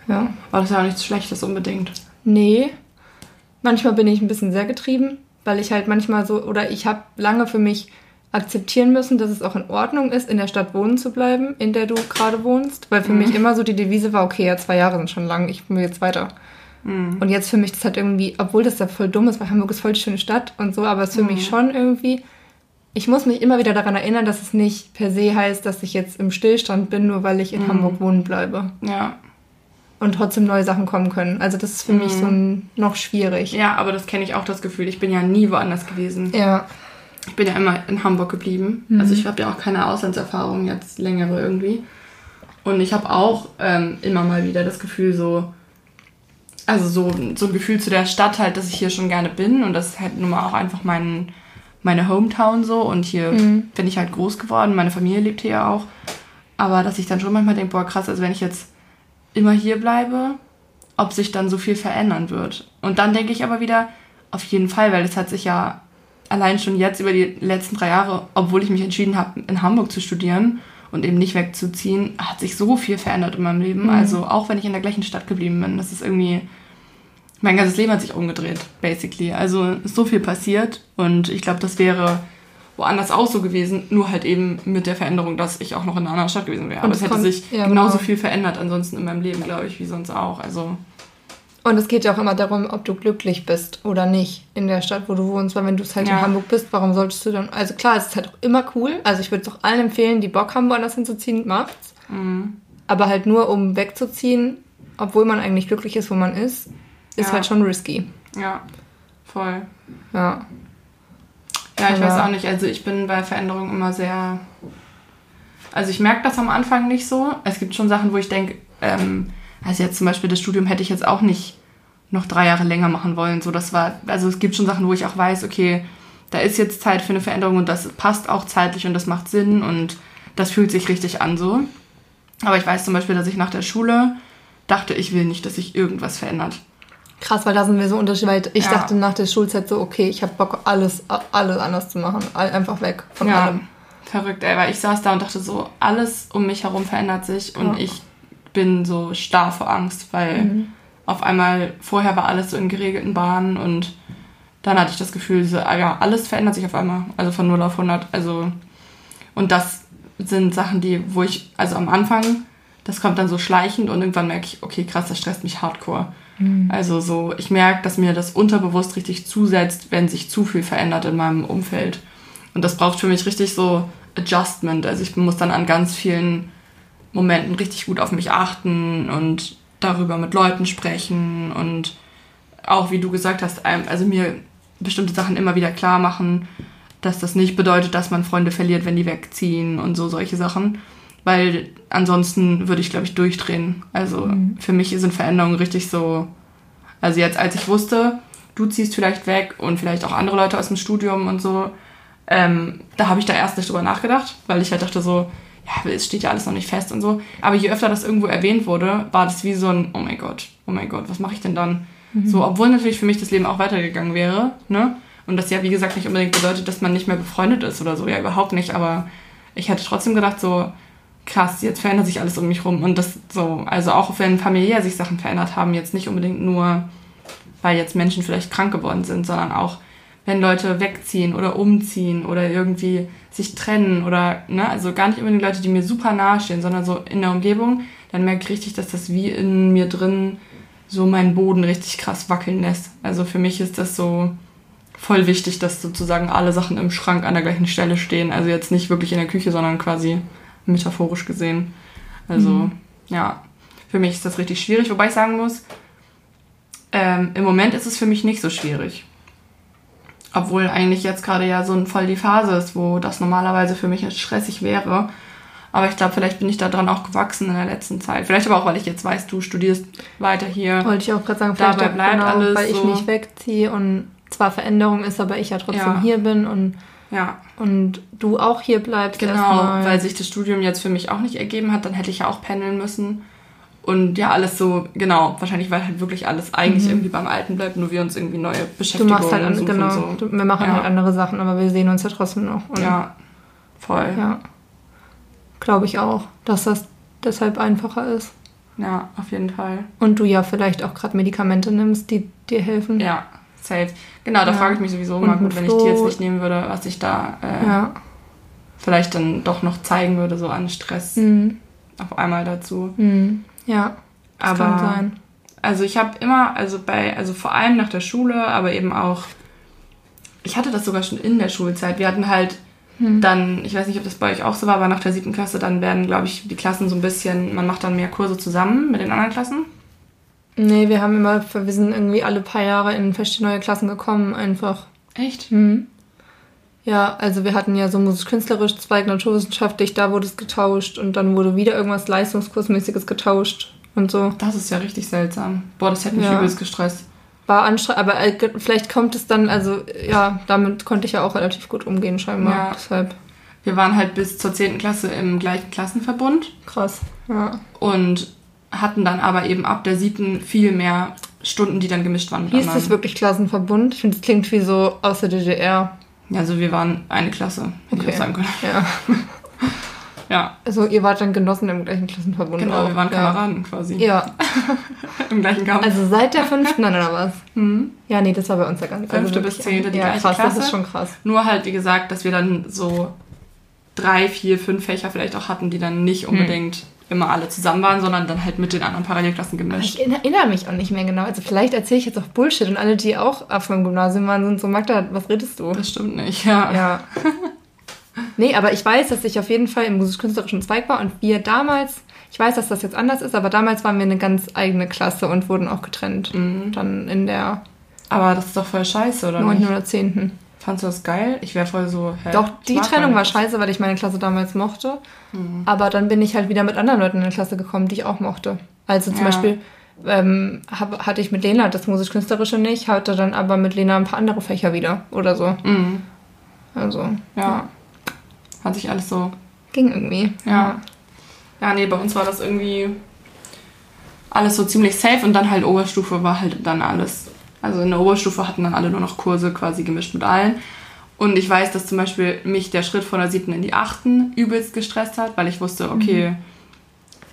Ja. Aber das ja auch nichts Schlechtes unbedingt. Nee. Manchmal bin ich ein bisschen sehr getrieben, weil ich halt manchmal so, oder ich habe lange für mich akzeptieren müssen, dass es auch in Ordnung ist, in der Stadt wohnen zu bleiben, in der du gerade wohnst. Weil für Mhm. mich immer so die Devise war, okay, ja, zwei Jahre sind schon lang, ich will jetzt weiter. Mhm. Und jetzt für mich das halt irgendwie, obwohl das da voll dumm ist, weil Hamburg ist voll die schöne Stadt und so, aber es ist für Mhm. mich schon irgendwie, ich muss mich immer wieder daran erinnern, dass es nicht per se heißt, dass ich jetzt im Stillstand bin, nur weil ich in Mhm. Hamburg wohnen bleibe. Ja. Und trotzdem neue Sachen kommen können. Also das ist für mich Mhm. so ein, noch schwierig. Ja, aber das kenne ich auch das Gefühl. Ich bin ja nie woanders gewesen. Ja. Ich bin ja immer in Hamburg geblieben. Mhm. Also ich habe ja auch keine Auslandserfahrung jetzt längere irgendwie. Und ich habe auch ähm, immer mal wieder das Gefühl so, also so, so ein Gefühl zu der Stadt halt, dass ich hier schon gerne bin und das ist halt nun mal auch einfach mein, meine Hometown so und hier Mhm. bin ich halt groß geworden, meine Familie lebt hier ja auch. Aber dass ich dann schon manchmal denke, boah krass, also wenn ich jetzt immer hier bleibe, ob sich dann so viel verändern wird. Und dann denke ich aber wieder, auf jeden Fall, weil es hat sich ja allein schon jetzt über die letzten drei Jahre, obwohl ich mich entschieden habe, in Hamburg zu studieren und eben nicht wegzuziehen, hat sich so viel verändert in meinem Leben. Mhm. Also auch wenn ich in der gleichen Stadt geblieben bin, das ist irgendwie, mein ganzes Leben hat sich umgedreht, basically. Also ist so viel passiert und ich glaube, das wäre woanders auch so gewesen, nur halt eben mit der Veränderung, dass ich auch noch in einer anderen Stadt gewesen wäre. Und Aber es hätte sich ja, genauso genau. viel verändert ansonsten in meinem Leben, glaube ich, wie sonst auch. Also Und es geht ja auch immer darum, ob du glücklich bist oder nicht in der Stadt, wo du wohnst. Weil wenn du es halt Ja. in Hamburg bist, warum solltest du dann... Also klar, es ist halt auch immer cool. Also ich würde es auch allen empfehlen, die Bock haben, woanders hinzuziehen, macht's. mhm. Aber halt nur, um wegzuziehen, obwohl man eigentlich glücklich ist, wo man ist, ist Ja. halt schon risky. ja, voll. Ja. Ja, ich weiß auch nicht. Also ich bin bei Veränderungen immer sehr. Also ich merke das am Anfang nicht so. Es gibt schon Sachen, wo ich denke, ähm, also jetzt zum Beispiel das Studium hätte ich jetzt auch nicht noch drei Jahre länger machen wollen. So, das war, also es gibt schon Sachen, wo ich auch weiß, okay, da ist jetzt Zeit für eine Veränderung und das passt auch zeitlich und das macht Sinn und das fühlt sich richtig an so. Aber ich weiß zum Beispiel, dass ich nach der Schule dachte, ich will nicht, dass sich irgendwas verändert. Krass, weil da sind wir so unterschiedlich. Weil ich Ja. dachte nach der Schulzeit so, okay, ich habe Bock, alles, alles anders zu machen. Einfach weg von ja, allem. verrückt, ey, weil ich saß da und dachte so, alles um mich herum verändert sich und Ja. ich bin so starr vor Angst, weil Mhm. auf einmal, vorher war alles so in geregelten Bahnen und dann hatte ich das Gefühl, so, ah ja, alles verändert sich auf einmal, also von 0 auf 100, also und das sind Sachen, die, wo ich, also am Anfang, das kommt dann so schleichend und irgendwann merke ich, okay, krass, das stresst mich hardcore. Also so, ich merke, dass mir das unterbewusst richtig zusetzt, wenn sich zu viel verändert in meinem Umfeld. Und das braucht für mich richtig so Adjustment. Also ich muss dann an ganz vielen Momenten richtig gut auf mich achten und darüber mit Leuten sprechen und auch, wie du gesagt hast, also mir bestimmte Sachen immer wieder klar machen, dass das nicht bedeutet, dass man Freunde verliert, wenn die wegziehen und so solche Sachen. Weil ansonsten würde ich, glaube ich, durchdrehen. Also für mich sind Veränderungen richtig so. Also jetzt, als ich wusste, du ziehst vielleicht weg und vielleicht auch andere Leute aus dem Studium und so, ähm, da habe ich da erst nicht drüber nachgedacht, weil ich halt dachte so, ja, es steht ja alles noch nicht fest und so. Aber je öfter das irgendwo erwähnt wurde, war das wie so ein, oh mein Gott, oh mein Gott, was mache ich denn dann? So, obwohl natürlich für mich das Leben auch weitergegangen wäre, ne? Und das ja, wie gesagt, nicht unbedingt bedeutet, dass man nicht mehr befreundet ist oder so, ja, überhaupt nicht. Aber ich hätte trotzdem gedacht, so, krass, jetzt verändert sich alles um mich rum. Und das so, also auch wenn familiär sich Sachen verändert haben, jetzt nicht unbedingt nur, weil jetzt Menschen vielleicht krank geworden sind, sondern auch, wenn Leute wegziehen oder umziehen oder irgendwie sich trennen oder, ne, also gar nicht die Leute, die mir super nahe stehen, sondern so in der Umgebung, dann merke ich richtig, dass das wie in mir drin so meinen Boden richtig krass wackeln lässt. Also für mich ist das so voll wichtig, dass sozusagen alle Sachen im Schrank an der gleichen Stelle stehen. Also jetzt nicht wirklich in der Küche, sondern quasi metaphorisch gesehen. Also, mhm. ja, für mich ist das richtig schwierig, wobei ich sagen muss, ähm, im Moment ist es für mich nicht so schwierig. Obwohl eigentlich jetzt gerade ja so voll die Phase ist, wo das normalerweise für mich stressig wäre. Aber ich glaube, vielleicht bin ich da dran auch gewachsen in der letzten Zeit. Vielleicht aber auch, weil ich jetzt weiß, du studierst weiter hier. Wollte ich auch gerade sagen, vielleicht dabei bleibt genau, alles weil ich so. nicht wegziehe und zwar Veränderung ist, aber ich ja trotzdem ja. hier bin und ja. Und du auch hier bleibst. Genau, weil sich das Studium jetzt für mich auch nicht ergeben hat, dann hätte ich ja auch pendeln müssen. Und ja, alles so, genau, wahrscheinlich, weil halt wirklich alles eigentlich mhm. irgendwie beim Alten bleibt, nur wir uns irgendwie neue Beschäftigungen Du machst halt, an, genau, so. wir machen ja. halt andere Sachen, aber wir sehen uns ja trotzdem noch. ja, voll. Ja, glaube ich auch, dass das deshalb einfacher ist. Ja, auf jeden Fall. Und du ja vielleicht auch gerade Medikamente nimmst, die dir helfen. Ja, safe. Genau, da ja. frage ich mich sowieso immer, gut, wenn ich die jetzt nicht nehmen würde, was ich da äh, ja. vielleicht dann doch noch zeigen würde, so an Stress mhm. auf einmal dazu. Mhm. Ja, das aber, kann sein. Also ich habe immer, also bei, also vor allem nach der Schule, aber eben auch, ich hatte das sogar schon in der Schulzeit. Wir hatten halt hm. dann, ich weiß nicht, ob das bei euch auch so war, aber nach der siebten Klasse dann werden, glaube ich, die Klassen so ein bisschen, man macht dann mehr Kurse zusammen mit den anderen Klassen. Nee, wir haben immer, wir sind irgendwie alle paar Jahre in verschiedene neue Klassen gekommen, einfach. Echt? Mhm. Ja, also wir hatten ja so musisch-künstlerisch, Zweig naturwissenschaftlich, da wurde es getauscht und dann wurde wieder irgendwas Leistungskursmäßiges getauscht und so. Das ist ja richtig seltsam. Boah, das hätte mich ja. übelst gestresst. War anstrengend, aber äh, vielleicht kommt es dann, also ja, damit konnte ich ja auch relativ gut umgehen scheinbar. Ja. Deshalb. Wir waren halt bis zur 10. Klasse im gleichen Klassenverbund. Krass, ja. Und hatten dann aber eben ab der siebten viel mehr Stunden, die dann gemischt waren. Hieß das wirklich Klassenverbund? Ich finde, es klingt wie so aus der DDR. Ja, also wir waren eine Klasse, hätte okay. ich auch sagen können. Ja. ja. Also ihr wart dann Genossen im gleichen Klassenverbund. Genau, auch. wir waren Kameraden ja. quasi. Ja. Im gleichen Kampf. Also seit der fünften dann oder was? Mhm. Ja, nee, das war bei uns ja gar nicht. Fünfte also bis zehnte, die ja, gleiche krass, Klasse. das ist schon krass. Nur halt, wie gesagt, dass wir dann so drei, vier, fünf Fächer vielleicht auch hatten, die dann nicht hm. unbedingt... Hm immer alle zusammen waren, sondern dann halt mit den anderen Parallelklassen gemischt. Ich erinnere mich auch nicht mehr genau. Also vielleicht erzähle ich jetzt auch Bullshit und alle, die auch auf meinem Gymnasium waren, sind so, Magda, was redest du? Das stimmt nicht, ja. Ja. nee, aber ich weiß, dass ich auf jeden Fall im musisch-künstlerischen Zweig war und wir damals, ich weiß, dass das jetzt anders ist, aber damals waren wir eine ganz eigene Klasse und wurden auch getrennt. Mhm. Dann in der... Aber das ist doch voll scheiße, oder 9. nicht? oder 10. Fandest du das geil? Ich wäre voll so. Hä? Doch, die Trennung war scheiße, weil ich meine Klasse damals mochte. Mhm. Aber dann bin ich halt wieder mit anderen Leuten in die Klasse gekommen, die ich auch mochte. Also zum ja. Beispiel ähm, hab, hatte ich mit Lena das musisch-künstlerische nicht, hatte dann aber mit Lena ein paar andere Fächer wieder oder so. Mhm. Also. Ja. ja. Hat sich alles so. Ging irgendwie. Ja. Ja, nee, bei uns war das irgendwie alles so ziemlich safe und dann halt Oberstufe war halt dann alles also in der Oberstufe hatten dann alle nur noch Kurse quasi gemischt mit allen. Und ich weiß, dass zum Beispiel mich der Schritt von der siebten in die achten übelst gestresst hat, weil ich wusste, okay, mhm.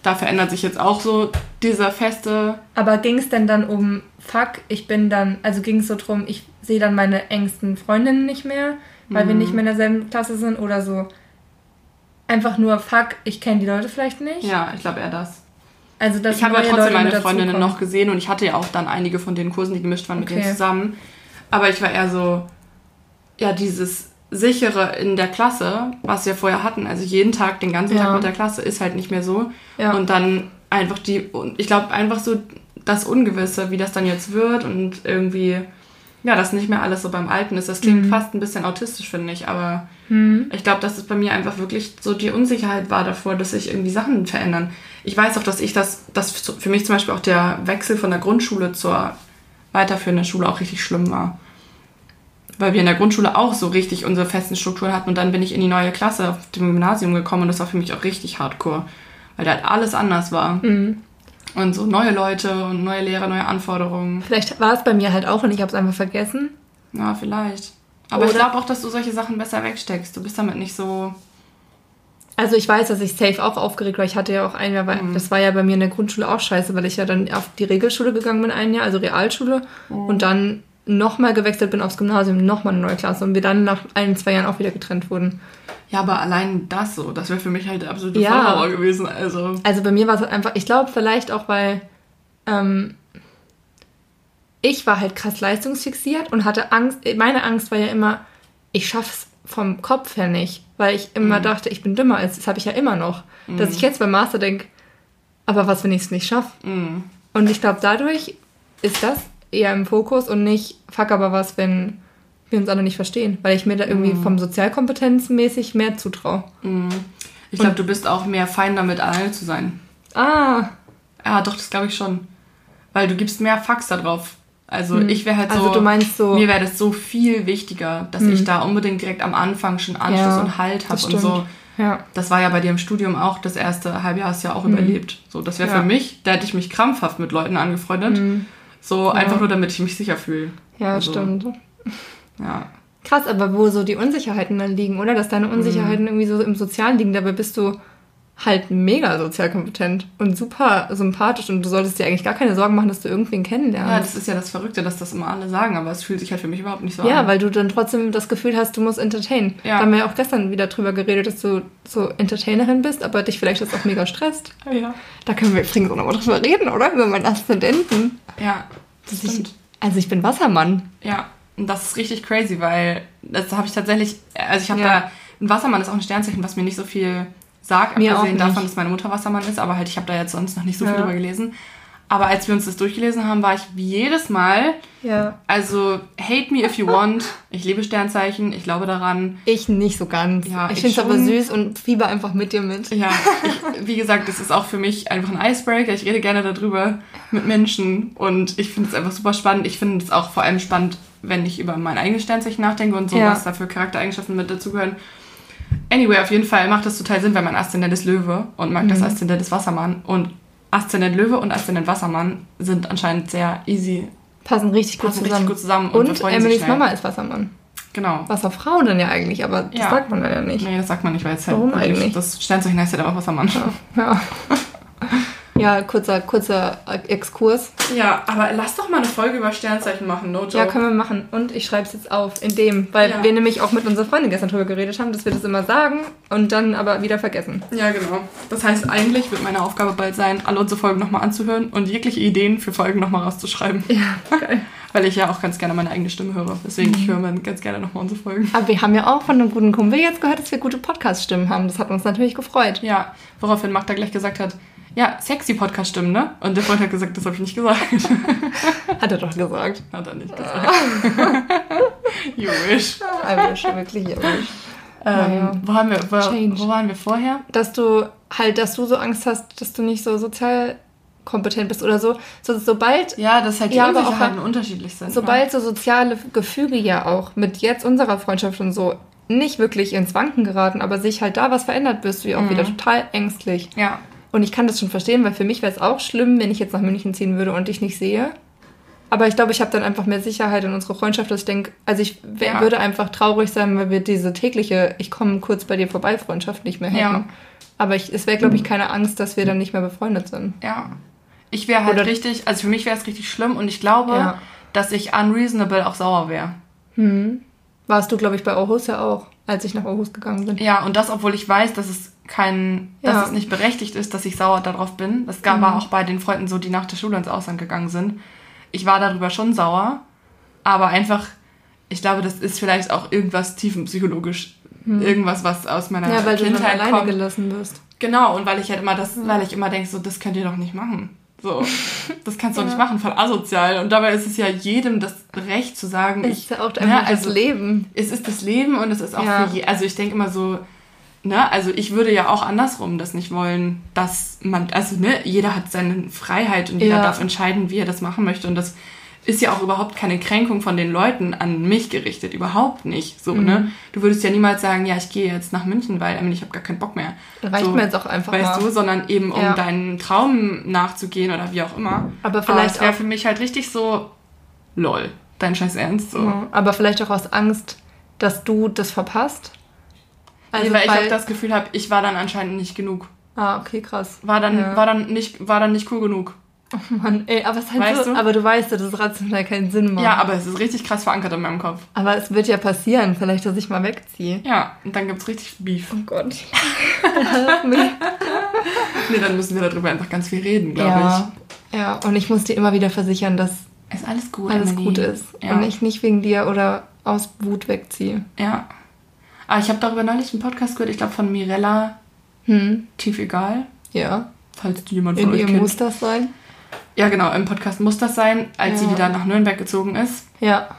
da verändert sich jetzt auch so dieser feste. Aber ging es denn dann um, fuck, ich bin dann, also ging es so drum, ich sehe dann meine engsten Freundinnen nicht mehr, weil mhm. wir nicht mehr in derselben Klasse sind oder so? Einfach nur, fuck, ich kenne die Leute vielleicht nicht? Ja, ich glaube eher das. Also das ich habe ja trotzdem Leute meine Freundinnen noch gesehen und ich hatte ja auch dann einige von den Kursen, die gemischt waren, okay. mit denen zusammen. Aber ich war eher so, ja, dieses sichere in der Klasse, was wir vorher hatten, also jeden Tag, den ganzen ja. Tag mit der Klasse, ist halt nicht mehr so. Ja. Und dann einfach die, ich glaube einfach so das Ungewisse, wie das dann jetzt wird und irgendwie ja, dass nicht mehr alles so beim Alten ist. Das klingt mhm. fast ein bisschen autistisch, finde ich, aber mhm. ich glaube, dass es bei mir einfach wirklich so die Unsicherheit war davor, dass sich irgendwie Sachen verändern. Ich weiß auch, dass ich das, dass für mich zum Beispiel auch der Wechsel von der Grundschule zur weiterführenden Schule auch richtig schlimm war. Weil wir in der Grundschule auch so richtig unsere festen Strukturen hatten und dann bin ich in die neue Klasse auf dem Gymnasium gekommen und das war für mich auch richtig hardcore, weil da halt alles anders war. Mhm. Und so neue Leute und neue Lehrer, neue Anforderungen. Vielleicht war es bei mir halt auch und ich habe es einfach vergessen. Ja, vielleicht. Aber Oder ich glaube auch, dass du solche Sachen besser wegsteckst. Du bist damit nicht so. Also ich weiß, dass ich safe auch aufgeregt war. Ich hatte ja auch ein Jahr, weil mhm. das war ja bei mir in der Grundschule auch scheiße, weil ich ja dann auf die Regelschule gegangen bin ein Jahr, also Realschule. Mhm. Und dann nochmal gewechselt bin aufs Gymnasium, nochmal eine neue Klasse und wir dann nach ein, zwei Jahren auch wieder getrennt wurden. Ja, aber allein das so, das wäre für mich halt der absolute ja. Vollhauer gewesen. Also. also bei mir war es halt einfach, ich glaube vielleicht auch, weil ähm, ich war halt krass leistungsfixiert und hatte Angst. Meine Angst war ja immer, ich schaff's vom Kopf her nicht, weil ich immer mhm. dachte, ich bin dümmer als das habe ich ja immer noch. Mhm. Dass ich jetzt beim Master denke, aber was, wenn ich es nicht schaffe? Mhm. Und ich glaube, dadurch ist das eher im Fokus und nicht, fuck, aber was, wenn wir uns alle nicht verstehen, weil ich mir da irgendwie mhm. vom Sozialkompetenzmäßig mehr zutraue. Mhm. Ich glaube, du bist auch mehr fein damit, alleine zu sein. Ah. Ja, doch, das glaube ich schon. Weil du gibst mehr Fax da drauf. Also hm. ich wäre halt so. Also du meinst so. Mir wäre das so viel wichtiger, dass ich da unbedingt direkt am Anfang schon Anschluss ja, und Halt habe und so. Ja. Das war ja bei dir im Studium auch das erste Halbjahr hast du ja auch hm. überlebt. So, das wäre ja. für mich, da hätte ich mich krampfhaft mit Leuten angefreundet. So einfach nur, damit ich mich sicher fühle. Ja, also, stimmt. Ja. Krass, aber wo so die Unsicherheiten dann liegen, oder? Dass deine Unsicherheiten irgendwie so im Sozialen liegen, dabei bist du halt mega sozial kompetent und super sympathisch und du solltest dir eigentlich gar keine Sorgen machen, dass du irgendwen kennenlernst. Ja, das ist ja das Verrückte, dass das immer alle sagen, aber es fühlt sich halt für mich überhaupt nicht so ja, an. Ja, weil du dann trotzdem das Gefühl hast, du musst entertainen. Ja. Da haben wir ja auch gestern wieder drüber geredet, dass du so Entertainerin bist, aber dich vielleicht das auch mega stresst. Ja. Da können wir übrigens auch nochmal drüber reden, oder? Über meinen Aszendenten. Ja, das stimmt. Ich, also ich bin Wassermann. Ja, und das ist richtig crazy, weil das habe ich tatsächlich, also ich habe ja. da, ein Wassermann ist auch ein Sternzeichen, was mir nicht so viel sagt, Mir abgesehen davon, dass meine Mutter Wassermann ist, aber halt, ich habe da jetzt sonst noch nicht so viel ja. drüber gelesen. Aber als wir uns das durchgelesen haben, war ich wie jedes Mal. Ja. Also, hate me if you want. Ich liebe Sternzeichen, ich glaube daran. Ich nicht so ganz. Ja, ich, ich finde es aber süß und fieber einfach mit dir mit. Ja, ich, wie gesagt, das ist auch für mich einfach ein Icebreaker. Ich rede gerne darüber mit Menschen und ich finde es einfach super spannend. Ich finde es auch vor allem spannend, wenn ich über mein eigenes Sternzeichen nachdenke und so, ja. was da für Charaktereigenschaften mit dazugehören. Anyway, auf jeden Fall macht das total Sinn, weil mein Aszendent ist Löwe und mag mhm. das Aszendent ist Wassermann. Und Aszendent Löwe und Aszendent Wassermann sind anscheinend sehr easy. Passen richtig gut passen zusammen. Richtig gut zusammen und, und Emilys Mama ist Wassermann. Genau. Wasserfrau dann ja eigentlich, aber das ja. sagt man ja nicht. Nee, das sagt man nicht, weil es halt. Warum eigentlich? Das Sternzeichen heißt ja auch Wassermann. Ja. ja. Ja, kurzer, kurzer Exkurs. Ja, aber lass doch mal eine Folge über Sternzeichen machen, no joke. Ja, können wir machen. Und ich schreibe es jetzt auf, in dem, weil ja. wir nämlich auch mit unserer Freundin gestern drüber geredet haben, dass wir das immer sagen und dann aber wieder vergessen. Ja, genau. Das heißt, eigentlich wird meine Aufgabe bald sein, alle unsere Folgen nochmal anzuhören und jegliche Ideen für Folgen nochmal rauszuschreiben. Ja, geil. weil ich ja auch ganz gerne meine eigene Stimme höre. Deswegen, mhm. ich höre mir ganz gerne nochmal unsere Folgen. Aber wir haben ja auch von einem guten Kumpel jetzt gehört, dass wir gute Podcast-Stimmen haben. Das hat uns natürlich gefreut. Ja, woraufhin Magda gleich gesagt hat, ja, sexy Podcast-Stimmen, ne? Und der Freund hat gesagt, das habe ich nicht gesagt. hat er doch gesagt. Hat er nicht gesagt. you wish. I wish, wirklich, you wish. Ähm, ja. wo, haben wir, wo, wo, waren wir vorher? Dass du halt, dass du so Angst hast, dass du nicht so sozial kompetent bist oder so. so sobald ja, dass halt die ja, Unsicherheiten auch, unterschiedlich sind. Sobald ja. so soziale Gefüge ja auch mit jetzt unserer Freundschaft und so nicht wirklich ins Wanken geraten, aber sich halt da was verändert, bist du ja auch mhm. wieder total ängstlich. Ja. Und ich kann das schon verstehen, weil für mich wäre es auch schlimm, wenn ich jetzt nach München ziehen würde und dich nicht sehe. Aber ich glaube, ich habe dann einfach mehr Sicherheit in unserer Freundschaft, dass ich denke, also ich ja. würde einfach traurig sein, weil wir diese tägliche, ich komme kurz bei dir vorbei, Freundschaft nicht mehr hätten. Ja. Aber ich, es wäre, glaube ich, keine Angst, dass wir dann nicht mehr befreundet sind. Ja. Ich wäre halt Oder richtig, also für mich wäre es richtig schlimm und ich glaube, ja. dass ich unreasonable auch sauer wäre. Hm. Warst du, glaube ich, bei Aarhus ja auch, als ich nach Aarhus gegangen bin. Ja, und das, obwohl ich weiß, dass es kein, ja. dass es nicht berechtigt ist, dass ich sauer darauf bin. Das gab, mhm. war auch bei den Freunden so, die nach der Schule ins Ausland gegangen sind. Ich war darüber schon sauer, aber einfach, ich glaube, das ist vielleicht auch irgendwas tiefenpsychologisch, mhm. irgendwas, was aus meiner ja, weil Kindheit du dann alleine kommt. gelassen wirst. Genau, und weil ich halt immer das, mhm. weil ich immer denke, so, das könnt ihr doch nicht machen. So, das kannst du ja. doch nicht machen, voll asozial. Und dabei ist es ja jedem das Recht zu sagen, es ist ja auch ne, also, das Leben. Es ist das Leben und es ist auch ja. für je, also ich denke immer so, ne, also ich würde ja auch andersrum das nicht wollen, dass man, also ne, jeder hat seine Freiheit und jeder darf entscheiden, wie er das machen möchte und das ist ja auch überhaupt keine Kränkung von den Leuten an mich gerichtet, überhaupt nicht. So, ne? mhm. ne? Du würdest ja niemals sagen, ja, ich gehe jetzt nach München, weil ich habe gar keinen Bock mehr. Reicht so, mir jetzt auch einfach Weißt mal. du, sondern eben um ja. deinen Traum nachzugehen oder wie auch immer. Aber vielleicht wäre für mich halt richtig so, lol, dein Scheiß Ernst. So. Mhm. Aber vielleicht auch aus Angst, dass du das verpasst. Also nee, weil ich auch das Gefühl habe, ich war dann anscheinend nicht genug. Ah, okay, krass. War dann, ja. war dann, nicht, war dann nicht cool genug. Oh Mann, ey, aber es halt weißt so, du? aber du weißt ja, dass es rational keinen Sinn macht. Ja, aber es ist richtig krass verankert in meinem Kopf. Aber es wird ja passieren, vielleicht, dass ich mal wegziehe. Ja, und dann gibt's richtig Beef. Oh Gott. nee, dann müssen wir darüber einfach ganz viel reden, glaube ja. ich. Ja, und ich muss dir immer wieder versichern, dass ist alles gut, alles Emily. gut ist. Ja. Und ich nicht wegen dir oder aus Wut wegziehe. Ja. Aber ah, ich habe darüber neulich einen Podcast gehört, ich glaube von Mirella. Hm. Tief egal. Ja. Falls jemand von In euch kennt. Muss das sein? Ja, genau, im Podcast muss das sein, als ja. sie wieder nach Nürnberg gezogen ist. Ja.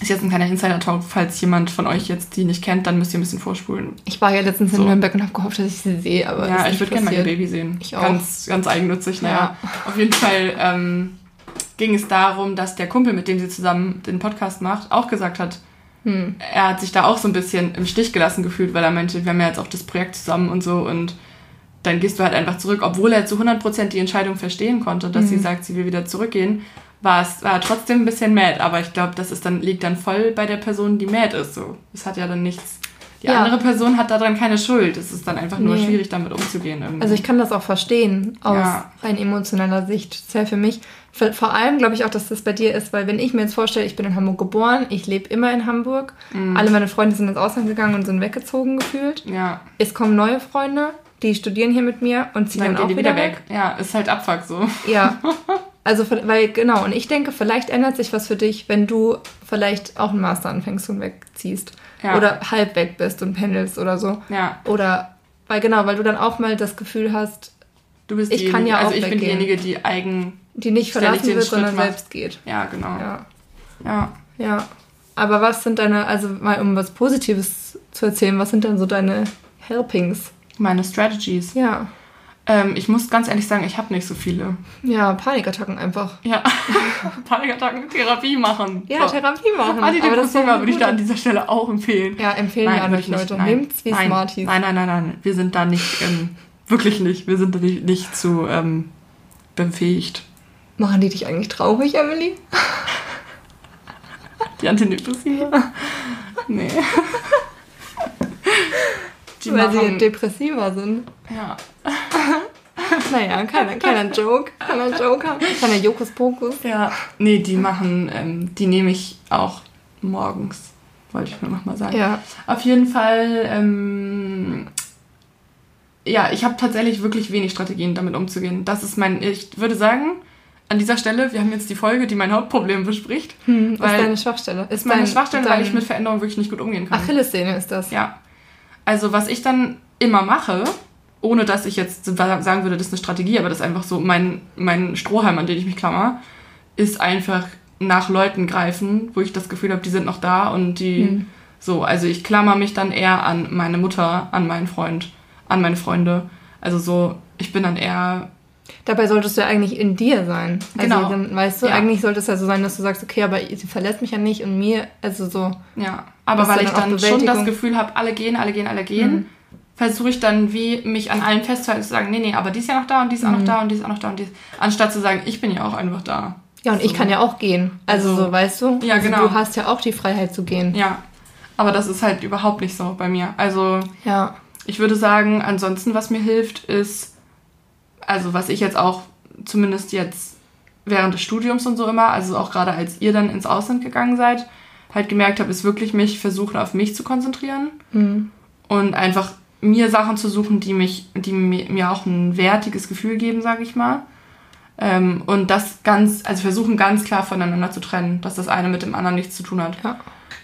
Ist jetzt ein kleiner Insider-Talk. Falls jemand von euch jetzt die nicht kennt, dann müsst ihr ein bisschen vorspulen. Ich war ja letztens so. in Nürnberg und habe gehofft, dass ich sie sehe, aber. Ja, ich würde gerne mein Baby sehen. Ich auch. Ganz, ganz eigennützig, naja. Ja. Auf jeden Fall ähm, ging es darum, dass der Kumpel, mit dem sie zusammen den Podcast macht, auch gesagt hat, hm. er hat sich da auch so ein bisschen im Stich gelassen gefühlt, weil er meinte, wir haben ja jetzt auch das Projekt zusammen und so und dann gehst du halt einfach zurück, obwohl er zu 100% die Entscheidung verstehen konnte, dass mhm. sie sagt, sie will wieder zurückgehen, war es war trotzdem ein bisschen mad, aber ich glaube, das ist dann liegt dann voll bei der Person, die mad ist so. Es hat ja dann nichts die ja. andere Person hat daran keine Schuld. Es ist dann einfach nur nee. schwierig, damit umzugehen. Irgendwie. Also ich kann das auch verstehen, aus ja. rein emotionaler Sicht. Sehr für mich. Vor allem glaube ich auch, dass das bei dir ist, weil wenn ich mir jetzt vorstelle, ich bin in Hamburg geboren, ich lebe immer in Hamburg, mhm. alle meine Freunde sind ins Ausland gegangen und sind weggezogen gefühlt. Ja. Es kommen neue Freunde, die studieren hier mit mir und ziehen dann, dann auch wieder, wieder weg. weg. Ja, ist halt Abfuck so. Ja. Also, weil, genau, und ich denke, vielleicht ändert sich was für dich, wenn du vielleicht auch einen Master anfängst und wegziehst. Ja. Oder halb weg bist und pendelst oder so. Ja. Oder, weil genau, weil du dann auch mal das Gefühl hast, du bist ich kann ja also auch ich weggehen. bin diejenige, die eigen die nicht verlassen wird, sondern macht. selbst geht. Ja, genau. Ja. ja. Ja. Aber was sind deine, also mal um was Positives zu erzählen, was sind denn so deine Helpings? Meine Strategies. Ja. Ähm, ich muss ganz ehrlich sagen, ich habe nicht so viele. Ja, Panikattacken einfach. Ja, Panikattacken, Therapie machen. Ja, so. Therapie machen. Antidepressiva würde ich da an dieser Stelle auch empfehlen. Ja, empfehlen nein, wir an euch Leute. Nehmt's wie nein, Smarties. Nein, nein, nein, nein. Wir sind da nicht, ähm, wirklich nicht. Wir sind da nicht, nicht zu ähm, befähigt. Machen die dich eigentlich traurig, Emily? Die Antidepressiva? nee. Die Weil machen... sie depressiver sind. Ja. naja, keiner, keiner Joke. Keiner Joke. Keiner Jokus Pokus. Ja. Nee, die machen, ähm, die nehme ich auch morgens. Wollte ich nur noch mal sagen. Ja. Auf jeden Fall, ähm, ja, ich habe tatsächlich wirklich wenig Strategien, damit umzugehen. Das ist mein, ich würde sagen, an dieser Stelle, wir haben jetzt die Folge, die mein Hauptproblem bespricht. Hm, was ist deine Schwachstelle? Ist meine Schwachstelle, weil ich mit Veränderungen wirklich nicht gut umgehen kann. Achillessehne ist das. Ja. Also was ich dann immer mache, ohne dass ich jetzt sagen würde, das ist eine Strategie, aber das ist einfach so mein, mein Strohhalm, an den ich mich klammer, ist einfach nach Leuten greifen, wo ich das Gefühl habe, die sind noch da und die hm. so. Also ich klammer mich dann eher an meine Mutter, an meinen Freund, an meine Freunde. Also so, ich bin dann eher Dabei solltest du ja eigentlich in dir sein. Also genau. Dann, weißt du, ja. eigentlich sollte es ja so sein, dass du sagst, okay, aber sie verlässt mich ja nicht und mir, also so. Ja, aber weil ich dann schon das Gefühl habe, alle gehen, alle gehen, alle gehen, mhm. versuche ich dann wie mich an allen festzuhalten zu sagen, nee, nee, aber die ist ja noch da und die ist mhm. auch noch mhm. da und die ist auch noch da und die ist, anstatt zu sagen, ich bin ja auch einfach da. Ja, und so. ich kann ja auch gehen. Also, also so, weißt du? Ja, also genau. Du hast ja auch die Freiheit zu gehen. Ja. Aber das ist halt überhaupt nicht so bei mir. Also, ja. ich würde sagen, ansonsten, was mir hilft, ist also was ich jetzt auch zumindest jetzt während des Studiums und so immer, also auch gerade als ihr dann ins Ausland gegangen seid, halt gemerkt habe, ist wirklich mich versuchen auf mich zu konzentrieren mhm. und einfach mir Sachen zu suchen, die mich, die mir, auch ein wertiges Gefühl geben, sage ich mal. Ähm, und das ganz, also versuchen ganz klar voneinander zu trennen, dass das eine mit dem anderen nichts zu tun hat. Ja.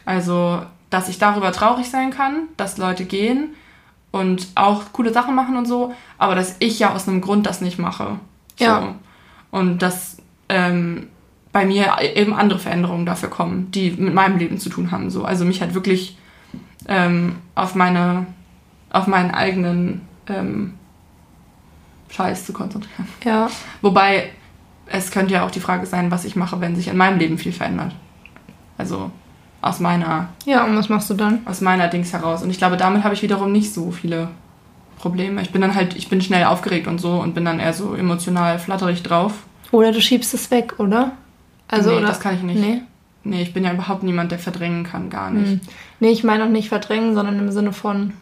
Also, dass ich darüber traurig sein kann, dass Leute gehen, und auch coole Sachen machen und so, aber dass ich ja aus einem Grund das nicht mache. So. Ja. Und dass ähm, bei mir eben andere Veränderungen dafür kommen, die mit meinem Leben zu tun haben. So. Also mich halt wirklich ähm, auf meine, auf meinen eigenen ähm, Scheiß zu konzentrieren. Ja. Wobei es könnte ja auch die Frage sein, was ich mache, wenn sich in meinem Leben viel verändert. Also aus meiner. Ja, und was machst du dann? Aus meiner Dings heraus. Und ich glaube, damit habe ich wiederum nicht so viele Probleme. Ich bin dann halt, ich bin schnell aufgeregt und so und bin dann eher so emotional flatterig drauf. Oder du schiebst es weg, oder? Also, nee, oder? das kann ich nicht. Nee. Nee, ich bin ja überhaupt niemand, der verdrängen kann, gar nicht. Hm. Nee, ich meine auch nicht verdrängen, sondern im Sinne von.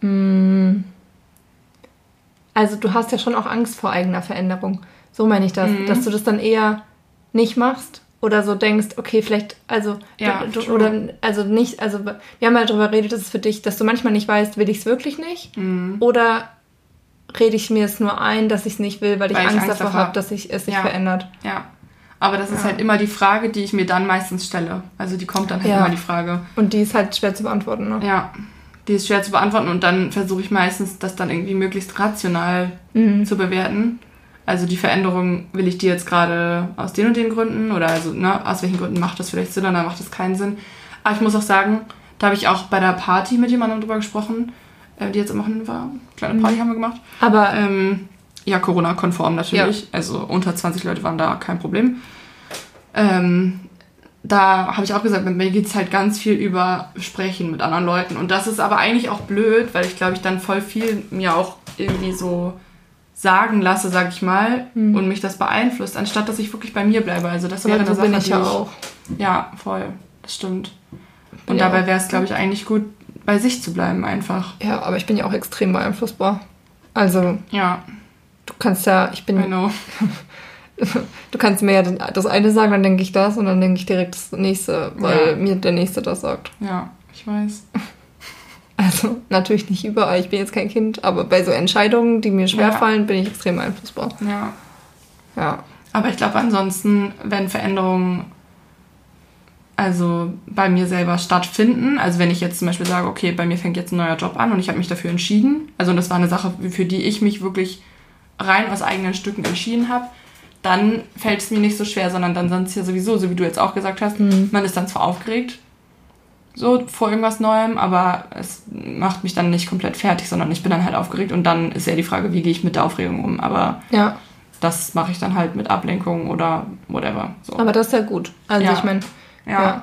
Mh, hm, also, du hast ja schon auch Angst vor eigener Veränderung. So meine ich das. Mhm. Dass du das dann eher nicht machst oder so denkst, okay, vielleicht, also, ja, du, du, oder, also nicht, also, wir haben ja darüber geredet, dass es für dich, dass du manchmal nicht weißt, will ich es wirklich nicht? Mhm. Oder rede ich mir es nur ein, dass ich es nicht will, weil, weil ich, Angst, Angst davor habe, dass sich es sich ja. verändert. Ja. Aber das ist halt immer die Frage, die ich mir dann meistens stelle. Also die kommt dann halt ja. immer die Frage. Und die ist halt schwer zu beantworten, ne? Ja. Die ist schwer zu beantworten und dann versuche ich meistens, das dann irgendwie möglichst rational mhm. zu bewerten. Also die Veränderung will ich dir jetzt gerade aus den und den Gründen oder also ne, aus welchen Gründen macht das vielleicht Sinn oder macht das keinen Sinn. Aber ich muss auch sagen, da habe ich auch bei der Party mit jemandem drüber gesprochen, äh, die jetzt am Wochenende war. Kleine mhm. Party mhm. haben wir gemacht. Aber ähm, ja, Corona-konform natürlich. Ja. Also unter 20 Leute waren da kein Problem. Ähm, da habe ich auch gesagt, mit mir geht es halt ganz viel über Sprechen mit anderen Leuten. Und das ist aber eigentlich auch blöd, weil ich glaube, ich dann voll viel mir auch irgendwie so sagen lasse, sag ich mal, mhm. und mich das beeinflusst, anstatt dass ich wirklich bei mir bleibe. Also das wäre ja, eine so Sache, bin ich ja auch. Ja, voll. Das stimmt. Und ja dabei wäre es, glaube ich, eigentlich gut, bei sich zu bleiben einfach. Ja, aber ich bin ja auch extrem beeinflussbar. Also. Ja. Du kannst ja, ich bin. Know. du kannst mir ja das eine sagen, dann denke ich das und dann denke ich direkt das nächste, weil ja. mir der nächste das sagt. Ja, ich weiß. Also natürlich nicht überall, ich bin jetzt kein Kind, aber bei so Entscheidungen, die mir schwerfallen, ja. bin ich extrem einflussbar. Ja. Ja. Aber ich glaube ansonsten, wenn Veränderungen also bei mir selber stattfinden, also wenn ich jetzt zum Beispiel sage, okay, bei mir fängt jetzt ein neuer Job an und ich habe mich dafür entschieden, also das war eine Sache, für die ich mich wirklich rein aus eigenen Stücken entschieden habe, dann fällt es mir nicht so schwer, sondern dann sind es ja sowieso, so wie du jetzt auch gesagt hast, mhm. man ist dann zwar aufgeregt, so vor irgendwas Neuem, aber es macht mich dann nicht komplett fertig, sondern ich bin dann halt aufgeregt und dann ist ja die Frage, wie gehe ich mit der Aufregung um. Aber ja. das mache ich dann halt mit Ablenkung oder whatever. So. Aber das ist ja gut. Also ja. ich meine. Ja. ja.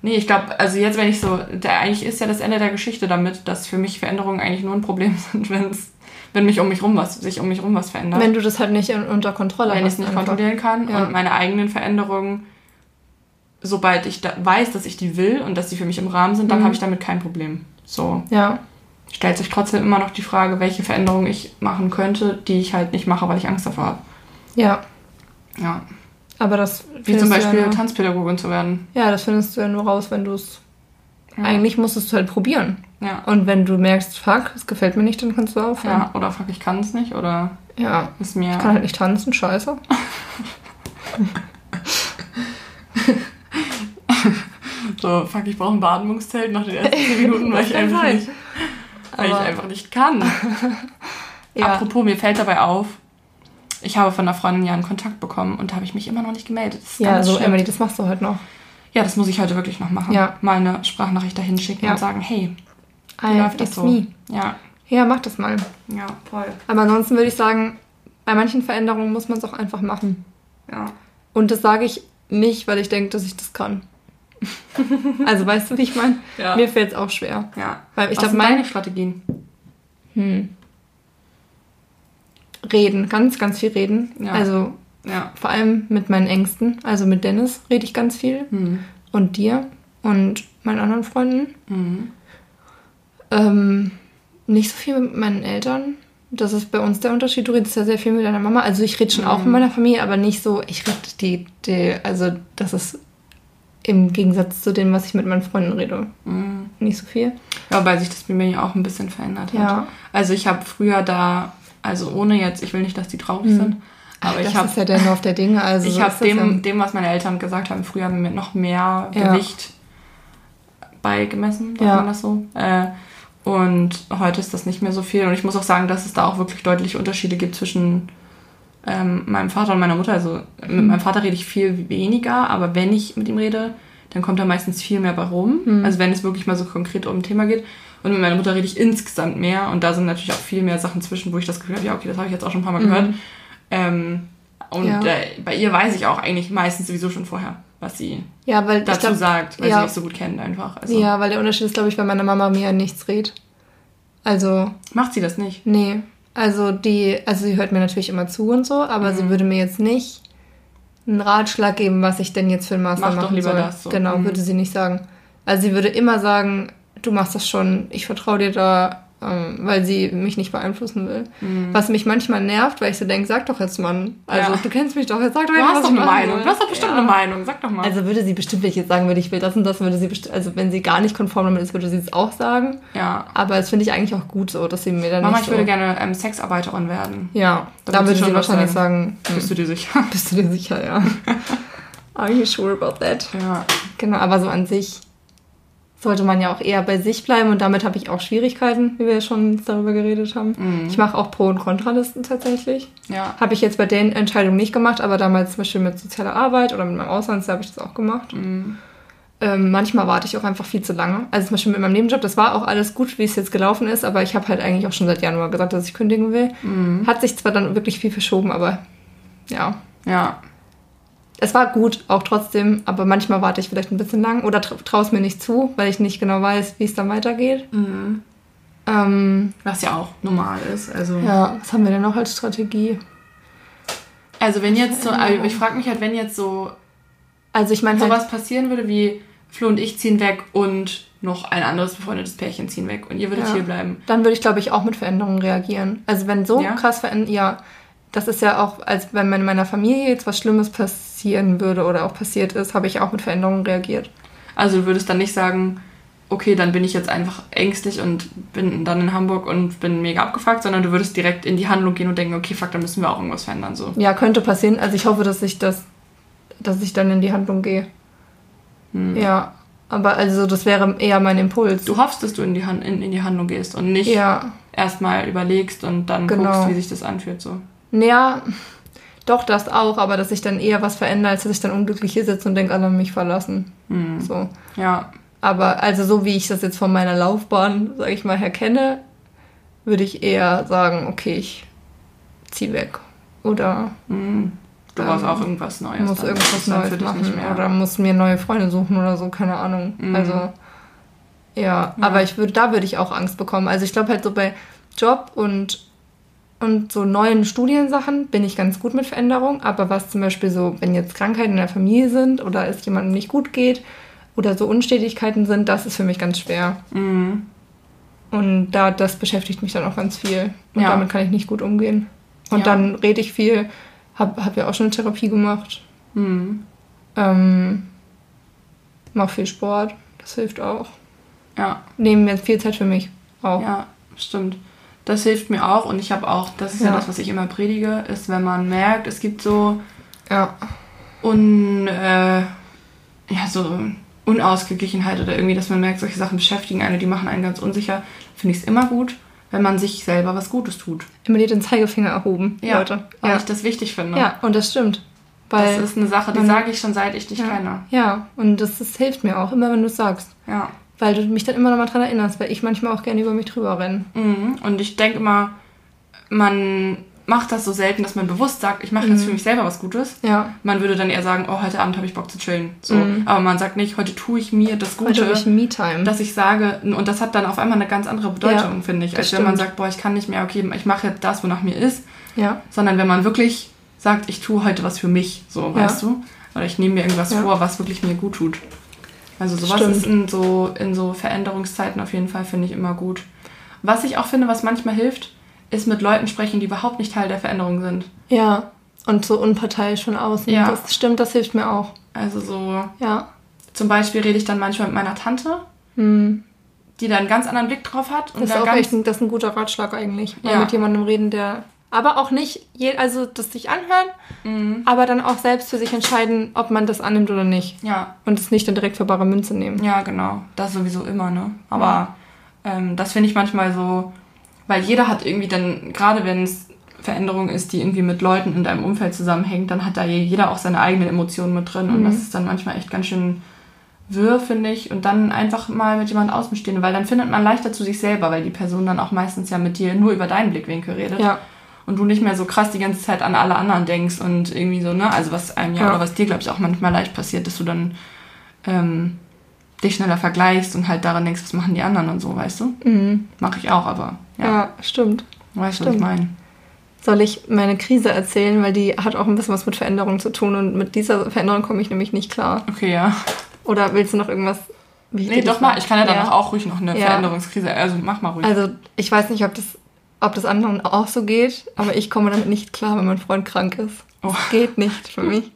Nee, ich glaube, also jetzt, wenn ich so, der, eigentlich ist ja das Ende der Geschichte damit, dass für mich Veränderungen eigentlich nur ein Problem sind, wenn es wenn mich um mich rum was, sich um mich rum was verändert. Wenn du das halt nicht unter Kontrolle wenn hast. Wenn ich es nicht einfach. kontrollieren kann ja. und meine eigenen Veränderungen, sobald ich da weiß, dass ich die will und dass sie für mich im Rahmen sind, dann mhm. habe ich damit kein Problem. So. Ja. Stellt sich trotzdem immer noch die Frage, welche Veränderungen ich machen könnte, die ich halt nicht mache, weil ich Angst davor habe. Ja. Ja. Aber das. Wie zum Beispiel ja Tanzpädagogin zu werden. Ja, das findest du ja nur raus, wenn du es. Ja. Eigentlich musstest du halt probieren. Ja. Und wenn du merkst, fuck, es gefällt mir nicht, dann kannst du aufhören. Ja, oder fuck, ich kann es nicht, oder ja. ist mir... Ich kann halt nicht tanzen, scheiße. so, fuck, ich brauche ein Beatmungszelt nach den ersten 10 Minuten, weil ich einfach nicht, weil ich einfach nicht kann. ja. Apropos, mir fällt dabei auf, ich habe von einer Freundin ja einen Kontakt bekommen und da habe ich mich immer noch nicht gemeldet. ja, so schlimm. Emily, das machst du heute noch. Ja, das muss ich heute wirklich noch machen. Ja. Mal eine Sprachnachricht dahin schicken ja. und sagen, hey, wie läuft das so? Me. Ja. Ja, mach das mal. Ja, voll. Aber ansonsten würde ich sagen, bei manchen Veränderungen muss man es auch einfach machen. Ja. Und das sage ich nicht, weil ich denke, dass ich das kann. also weißt du, wie ich meine? Ja. Mir fällt es auch schwer. Ja. Weil ich glaube, meine Strategien. Hm. Reden, ganz, ganz viel reden. Ja. Also ja. vor allem mit meinen Ängsten. Also mit Dennis rede ich ganz viel. Mhm. Und dir und meinen anderen Freunden. Mhm. Ähm, nicht so viel mit meinen Eltern. Das ist bei uns der Unterschied. Du redest ja sehr viel mit deiner Mama. Also ich rede schon mhm. auch mit meiner Familie, aber nicht so, ich rede die, die, also das ist im Gegensatz zu dem, was ich mit meinen Freunden rede. Mhm. Nicht so viel. Ja, weil sich das bei mir ja auch ein bisschen verändert hat. Ja. Also ich habe früher da, also ohne jetzt, ich will nicht, dass die traurig mhm. sind, aber Ach, ich habe. Das ist ja der Lauf der Dinge. Also ich habe dem, ja dem, was meine Eltern gesagt haben, früher mit noch mehr ja. Gewicht beigemessen, sagt ja. man das so. Äh, und heute ist das nicht mehr so viel. Und ich muss auch sagen, dass es da auch wirklich deutliche Unterschiede gibt zwischen ähm, meinem Vater und meiner Mutter. Also mhm. mit meinem Vater rede ich viel weniger, aber wenn ich mit ihm rede, dann kommt da meistens viel mehr bei rum. Mhm. Also wenn es wirklich mal so konkret um ein Thema geht. Und mit meiner Mutter rede ich insgesamt mehr. Und da sind natürlich auch viel mehr Sachen zwischen, wo ich das Gefühl habe, ja, okay, das habe ich jetzt auch schon ein paar Mal mhm. gehört. Ähm, und ja. äh, bei ihr weiß ich auch eigentlich meistens sowieso schon vorher, was sie ja, weil dazu glaub, sagt, weil ja. sie mich so gut kennt einfach. Also. Ja, weil der Unterschied ist, glaube ich, wenn meine Mama mir nichts redet. Also. Macht sie das nicht? Nee. Also die, also sie hört mir natürlich immer zu und so, aber mhm. sie würde mir jetzt nicht einen Ratschlag geben, was ich denn jetzt für ein Master Mach machen doch lieber soll. Das so. Genau, mhm. würde sie nicht sagen. Also sie würde immer sagen, du machst das schon, ich vertraue dir da ähm, weil sie mich nicht beeinflussen will. Was mich manchmal nervt, weil ich so denke, sag doch jetzt Mann. Also Mhm. Ja. du kennst mich doch, jetzt sag doch Du jetzt, hast was doch eine Meinung. Du hast doch bestimmt Ja. eine Meinung. Sag doch mal. Also würde sie bestimmt, wenn ich jetzt sagen würde, ich will das und das, würde sie bestimmt, also wenn sie gar nicht konform damit ist, würde sie es auch sagen. ja. Aber das finde ich eigentlich auch gut so, dass sie mir dann Mama, ich so... würde gerne ähm, Sexarbeiterin werden. Ja, da sie würde sie was wahrscheinlich sagen, Bist du dir sicher? bist du dir sicher, ja. Are you sure about that? Ja. Genau, aber so an sich sollte man ja auch eher bei sich bleiben und damit habe ich auch Schwierigkeiten, wie wir schon darüber geredet haben. Mhm. Ich mache auch Pro- und Kontralisten tatsächlich. Ja. Habe ich jetzt bei den Entscheidungen nicht gemacht, aber damals zum Beispiel mit sozialer Arbeit oder mit meinem Auslandsjahr habe ich das auch gemacht. Mhm. Ähm, manchmal warte ich auch einfach viel zu lange. Also zum Beispiel mit meinem Nebenjob, das war auch alles gut, wie es jetzt gelaufen ist, aber ich habe halt eigentlich auch schon seit Januar gesagt, dass ich kündigen will. Mhm. Hat sich zwar dann wirklich viel verschoben, aber ja, Ja. Es war gut, auch trotzdem, aber manchmal warte ich vielleicht ein bisschen lang oder tra traue es mir nicht zu, weil ich nicht genau weiß, wie es dann weitergeht. Mhm. Ähm, Was ja auch normal ist. Also, ja, was haben wir denn noch als Strategie? also wenn jetzt so, also ich frage mich halt, wenn jetzt so Also ich meine halt, sowas passieren würde wie Flo und ich ziehen weg und noch ein anderes befreundetes Pärchen ziehen weg und ihr würdet Ja. hier bleiben. dann würde ich glaube ich auch mit Veränderungen reagieren. Also wenn so Ja? krass verändert, ja, das ist ja auch, als wenn in meiner Familie jetzt was Schlimmes passieren würde oder auch passiert ist, habe ich auch mit Veränderungen reagiert. Also du würdest dann nicht sagen, okay, dann bin ich jetzt einfach ängstlich und bin dann in Hamburg und bin mega abgefuckt, sondern du würdest direkt in die Handlung gehen und denken, okay, fuck, dann müssen wir auch irgendwas verändern. So. Ja, könnte passieren. Also ich hoffe, dass ich das, dass ich dann in die Handlung gehe. Hm. Ja, aber also das wäre eher mein Impuls. Du hoffst, dass du in die, Han in, in die Handlung gehst und nicht ja, erstmal überlegst und dann Genau. guckst, wie sich das anfühlt. So. Ja, doch, das auch, aber dass ich dann eher was verändere, als dass ich dann unglücklich hier sitze und denke, alle haben mich verlassen. Hm. So. Ja, Aber also so wie ich das jetzt von meiner Laufbahn, sage ich mal, her kenne, würde ich eher sagen, okay, ich zieh weg. Oder hm. du Ähm, brauchst auch irgendwas Neues. muss irgendwas Neues für dich machen. nicht mehr. Oder muss mir neue Freunde suchen oder so, keine Ahnung. Mhm. Also ja, aber ich würde, da würde ich auch Angst bekommen. Also ich glaube halt so bei Job und und so neuen Studiensachen bin ich ganz gut mit Veränderung, aber was zum Beispiel so, wenn jetzt Krankheiten in der Familie sind oder es jemandem nicht gut geht oder so Unstetigkeiten sind, das ist für mich ganz schwer. Mhm. Und da, das beschäftigt mich dann auch ganz viel. Und Ja. damit kann ich nicht gut umgehen. Und Ja. dann rede ich viel, habe hab ja auch schon eine Therapie gemacht. Mhm. Ähm, mach viel Sport, das hilft auch. Ja. Nehmen jetzt viel Zeit für mich auch. Ja, stimmt. Das hilft mir auch und ich habe auch, das ist ja. Ja. das, was ich immer predige, ist, wenn man merkt, es gibt so Ja. un, äh, ja, so Unausgeglichenheit oder irgendwie, dass man merkt, solche Sachen beschäftigen einen, die machen einen ganz unsicher, finde ich es immer gut, wenn man sich selber was Gutes tut. Immer dir den Zeigefinger erhoben, Ja, Leute. Weil Ja. ich das wichtig finde. ja, und das stimmt. Weil, das ist eine Sache, die sage ich schon seit ich dich ja, kenne. ja, und das, das hilft mir auch, immer wenn du es sagst. Ja. Weil du mich dann immer noch mal dran erinnerst, weil ich manchmal auch gerne über mich drüber renne. Mhm. Und ich denke immer, man macht das so selten, dass man bewusst sagt, ich mache Mhm. jetzt für mich selber was Gutes. Ja. Man würde dann eher sagen, oh, heute Abend habe ich Bock zu chillen. So. Mhm. Aber man sagt nicht, heute tue ich mir das Heute Gute, habe ich Me-Time. dass ich sage, und das hat dann auf einmal eine ganz andere Bedeutung, Ja, finde ich, als wenn man sagt, boah, ich kann nicht mehr, okay, ich mache jetzt das, wonach mir ist, Ja. sondern wenn man wirklich sagt, ich tue heute was für mich, so, Ja. weißt du? Oder ich nehme mir irgendwas vor, was wirklich mir gut tut. Also sowas Stimmt. ist in so, in so Veränderungszeiten auf jeden Fall, finde ich immer gut. Was ich auch finde, was manchmal hilft, ist mit Leuten sprechen, die überhaupt nicht Teil der Veränderung sind. Ja. Und so unparteiisch von außen. Ja. Das stimmt, das hilft mir auch. Also so, Ja. zum Beispiel rede ich dann manchmal mit meiner Tante, Hm. die da einen ganz anderen Blick drauf hat. Und Das ist auch ganz, echt ein, das ist ein guter Ratschlag eigentlich. Mal Ja. mit jemandem reden, der. Aber auch nicht, je, also das sich anhören, Mhm. aber dann auch selbst für sich entscheiden, ob man das annimmt oder nicht. Ja, Und es nicht dann direkt für bare Münze nehmen. Ja, genau. Das sowieso immer, ne? Aber ähm, das finde ich manchmal so, weil jeder hat irgendwie dann, gerade wenn es Veränderung ist, die irgendwie mit Leuten in deinem Umfeld zusammenhängt, dann hat da jeder auch seine eigenen Emotionen mit drin. Und Mhm. das ist dann manchmal echt ganz schön wirr, finde ich. Und dann einfach mal mit jemand Außenstehenden, weil dann findet man leichter zu sich selber, weil die Person dann auch meistens ja mit dir nur über deinen Blickwinkel redet. Ja. Und du nicht mehr so krass die ganze Zeit an alle anderen denkst und irgendwie so, ne? Also was einem ja, Ja. oder was dir, glaube ich, auch manchmal leicht passiert, dass du dann ähm, dich schneller vergleichst und halt daran denkst, was machen die anderen und so, weißt du? Mhm. Mache ich auch, aber Ja. ja, stimmt. weißt du, was ich meine? Soll ich meine Krise erzählen, weil die hat auch ein bisschen was mit Veränderung zu tun und mit dieser Veränderung komme ich nämlich nicht klar. Okay, ja. Oder willst du noch irgendwas wie Nee, doch mal. Ich kann ja danach Ja. auch ruhig noch eine Ja. Veränderungskrise. Also mach mal ruhig. Also ich weiß nicht, ob das, ob das anderen auch so geht, aber ich komme damit nicht klar, wenn mein Freund krank ist. Oh. Das geht nicht für mich.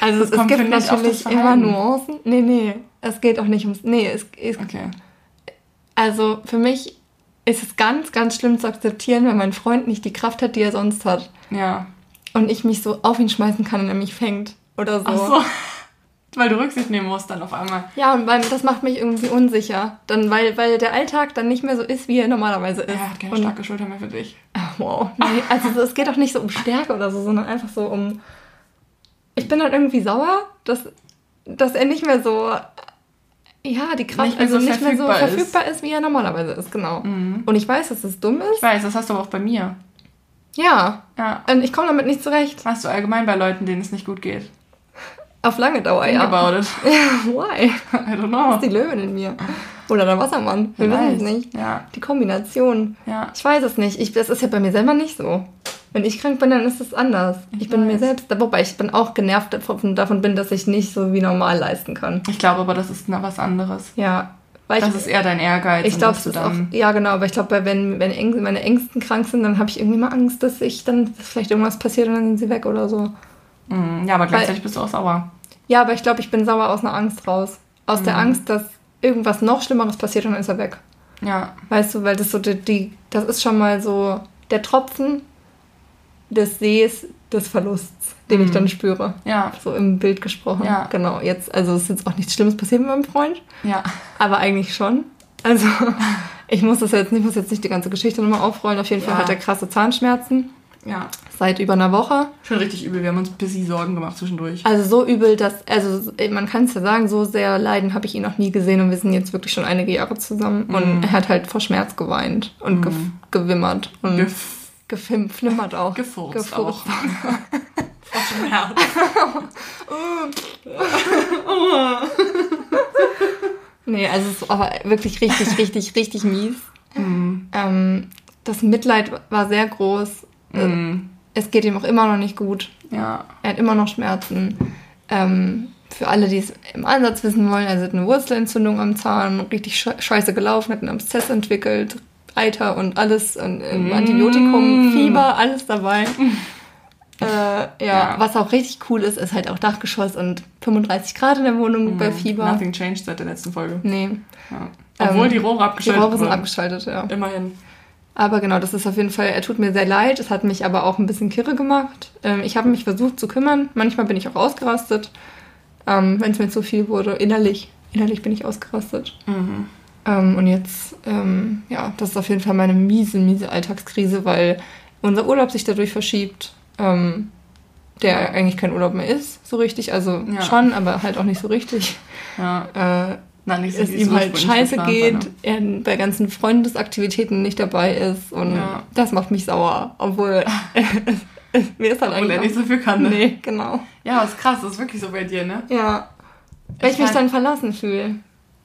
Also es kommt, gibt natürlich immer. Nuancen. Nee, nee, es geht auch nicht ums... Nee, es, es, okay. also für mich ist es ganz, ganz schlimm zu akzeptieren, wenn mein Freund nicht die Kraft hat, die er sonst hat. Ja. Und ich mich so auf ihn schmeißen kann und er mich fängt oder so. Ach so. Weil du Rücksicht nehmen musst dann auf einmal. Ja, und weil, das macht mich irgendwie unsicher. Dann, weil, weil der Alltag dann nicht mehr so ist, wie er normalerweise ist. Er hat keine Und- starke Schulter mehr für dich. Ach, wow. Nee, also so, es geht auch nicht so um Stärke oder so, sondern einfach so um. Ich bin dann irgendwie sauer, dass, dass er nicht mehr so. Ja, die Kraft Nicht also so nicht mehr so verfügbar ist. ist, wie er normalerweise ist, genau. Mhm. Und ich weiß, dass es dumm Ich ist. weiß, das hast du aber auch bei mir. Ja. Ja. Und ich komme damit nicht zurecht. Hast du allgemein bei Leuten, denen es nicht gut geht. Auf lange Dauer, Think ja. about it. Why? I don't know. ist die Löwin in mir. Oder der Wassermann. Wir wissen es nicht. Ja. Die Kombination. Ja. Ich weiß es nicht. Ich, das ist ja bei mir selber nicht so. Wenn ich krank bin, dann ist es anders. Ich, Ich bin mir selbst, wobei ich bin auch genervt davon, davon bin, dass ich nicht so wie normal leisten kann. Ich glaube aber, das ist was anderes. Ja, weil Das ich, ist eher dein Ehrgeiz. ich glaube, es ist auch, ja genau, aber ich glaube, wenn, wenn Äng, meine Ängsten krank sind, dann habe ich irgendwie mal Angst, dass ich dann dass vielleicht irgendwas passiert und dann sind sie weg oder so. Mm, Ja, aber gleichzeitig bist du auch sauer. Ja, aber ich glaube, ich bin sauer aus einer Angst raus. Aus Mhm. der Angst, dass irgendwas noch Schlimmeres passiert und dann ist er weg. Ja. Weißt du, weil das so die, die das ist schon mal so der Tropfen des Sees des Verlusts, den ich Mhm. dann spüre. Ja. So im Bild gesprochen. Ja. Genau, jetzt, also es ist jetzt auch nichts Schlimmes passiert mit meinem Freund, Ja. aber eigentlich schon. Also, ich muss das jetzt nicht, muss jetzt nicht die ganze Geschichte nochmal aufrollen. Auf jeden Fall Ja. hat er krasse Zahnschmerzen Ja. seit über einer Woche. Schon richtig übel. Wir haben uns ein bisschen Sorgen gemacht zwischendurch. Also so übel, dass, also man kann es ja sagen, so sehr leiden habe ich ihn noch nie gesehen und wir sind jetzt wirklich schon einige Jahre zusammen und Mhm. er hat halt vor Schmerz geweint und ge gewimmert und Gef gefim flimmert auch. gefurzt, Gefurzt. auch. Vor Schmerz. Nee, also es aber wirklich richtig, richtig, richtig mies. Mhm. Ähm, das Mitleid war sehr groß. Mhm. Es geht ihm auch immer noch nicht gut. Ja. Er hat immer noch Schmerzen. Ähm, für alle, die es im Ansatz wissen wollen, er hat eine Wurzelentzündung am Zahn, richtig sche- scheiße gelaufen, hat einen Abszess entwickelt, Eiter und alles, und, und Mm. Antibiotikum, Fieber, alles dabei. Äh, ja, Ja. was auch richtig cool ist, ist halt auch Dachgeschoss und 35 Grad in der Wohnung bei Fieber. Nothing changed seit der letzten Folge. Nee, Ja. Obwohl Ähm, die Rohre die abgeschaltet Rohre sind abgeschaltet, ja. Immerhin. Aber genau, das ist auf jeden Fall, er tut mir sehr leid. Es hat mich aber auch ein bisschen kirre gemacht. Ähm, ich habe mich versucht zu kümmern. Manchmal bin ich auch ausgerastet, ähm, wenn es mir zu viel wurde. Innerlich, innerlich bin ich ausgerastet. Mhm. Ähm, und jetzt, ja, das ist auf jeden Fall meine miese, miese Alltagskrise, weil unser Urlaub sich dadurch verschiebt, der eigentlich kein Urlaub mehr ist, so richtig. Also Ja. schon, aber halt auch nicht so richtig. Ja. Äh, Nein, nicht so, es ihm halt scheiße geht, war, ne? er bei ganzen Freundesaktivitäten nicht dabei ist und Ja. das macht mich sauer, obwohl mir ist halt Obwohl er eigentlich nicht so viel kann, ne? Nee, genau. Ja, ist krass. Das ist wirklich so bei dir, ne? Ja. Weil ich, Ich mich dann verlassen fühle,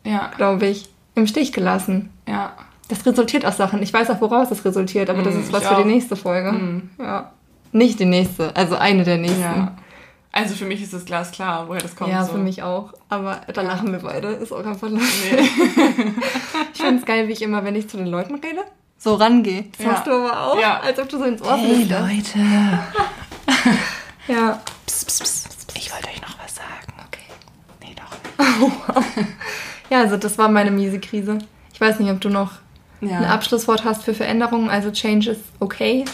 Ja. glaube ich. Im Stich gelassen. Ja. Das resultiert aus Sachen. Ich weiß auch, woraus das resultiert, aber das Mm, ist was für auch. die nächste Folge. Mm. Ja. Nicht die nächste, also eine der nächsten. Ja. Also für mich ist es glasklar, woher das kommt. Ja, so. für mich auch. Aber da Ja. lachen wir beide. Ist auch einfach lustig. Nee. Ich finde es geil, wie ich immer, wenn ich zu den Leuten rede, so rangehe. Das Ja. machst du aber auch, Ja. als ob du so ins Ohr flüsterst. Leute. Ja. Psst, psst, psst. Ich wollte euch noch was sagen. Okay. Nee, doch nicht. ja, also das war meine miese Krise. Ich weiß nicht, ob du noch Ja. ein Abschlusswort hast für Veränderungen. Also Change is okay.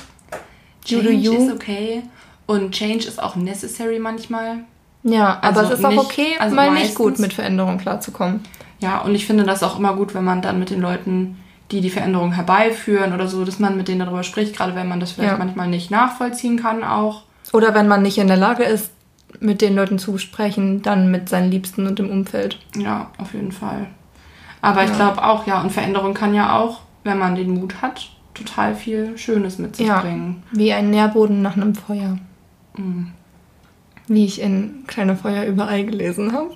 You do Change you. ist okay. Und Change ist auch necessary manchmal. Ja, aber Also es ist auch nicht- okay, also mal nicht meistens- gut mit Veränderungen klarzukommen. Ja, und ich finde das auch immer gut, wenn man dann mit den Leuten, die die Veränderung herbeiführen oder so, dass man mit denen darüber spricht, gerade wenn man das vielleicht Ja. manchmal nicht nachvollziehen kann auch. Oder wenn man nicht in der Lage ist, mit den Leuten zu sprechen, dann mit seinen Liebsten und dem Umfeld. Ja, auf jeden Fall. Aber ich Ja. glaube auch, ja, und Veränderung kann ja auch, wenn man den Mut hat, total viel Schönes mit sich Ja. bringen. Wie ein Nährboden nach einem Feuer. Mhm. Wie ich in Kleine Feuer überall gelesen habe.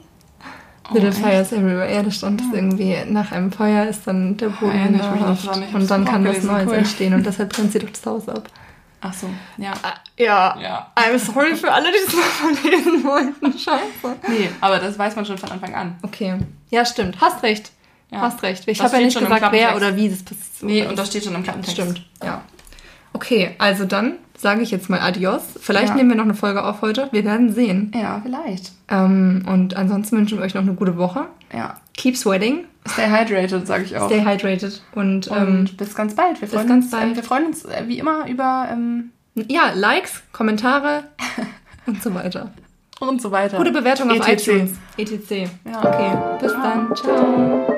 Little Oh, echt? Fires Everywhere. Ja, da stand es irgendwie, nach einem Feuer ist dann der Boden nahrhaft dran, ich hab's und dann kann was Neues cool. entstehen und deshalb brennt sie doch das Haus ab. Ach so, ja. Ja. Ja. I'm sorry für alle, die es mal verlesen wollten. Scheiße. Nee, aber das weiß man schon von Anfang an. Okay. Ja, stimmt. Hast recht. Ja. Hast recht. Ich habe ja nicht gesagt, wer oder wie das passiert. Nee, und das steht schon im Klappentext. Stimmt, ja. Okay, also dann sage ich jetzt mal Adios. Vielleicht Ja. nehmen wir noch eine Folge auf heute. Wir werden sehen. Ja, vielleicht. Ähm, und ansonsten wünschen wir euch noch eine gute Woche. Ja. Keep sweating, Stay hydrated, sage ich auch. stay hydrated und, und ähm, bis ganz bald. Wir freuen ganz uns, bald. Ähm, wir freuen uns äh, wie immer über ähm, ja, Likes, Kommentare und so weiter. und so weiter. Gute Bewertung auf ETC. iTunes. ETC. Ja. Okay, bis dann. Ciao.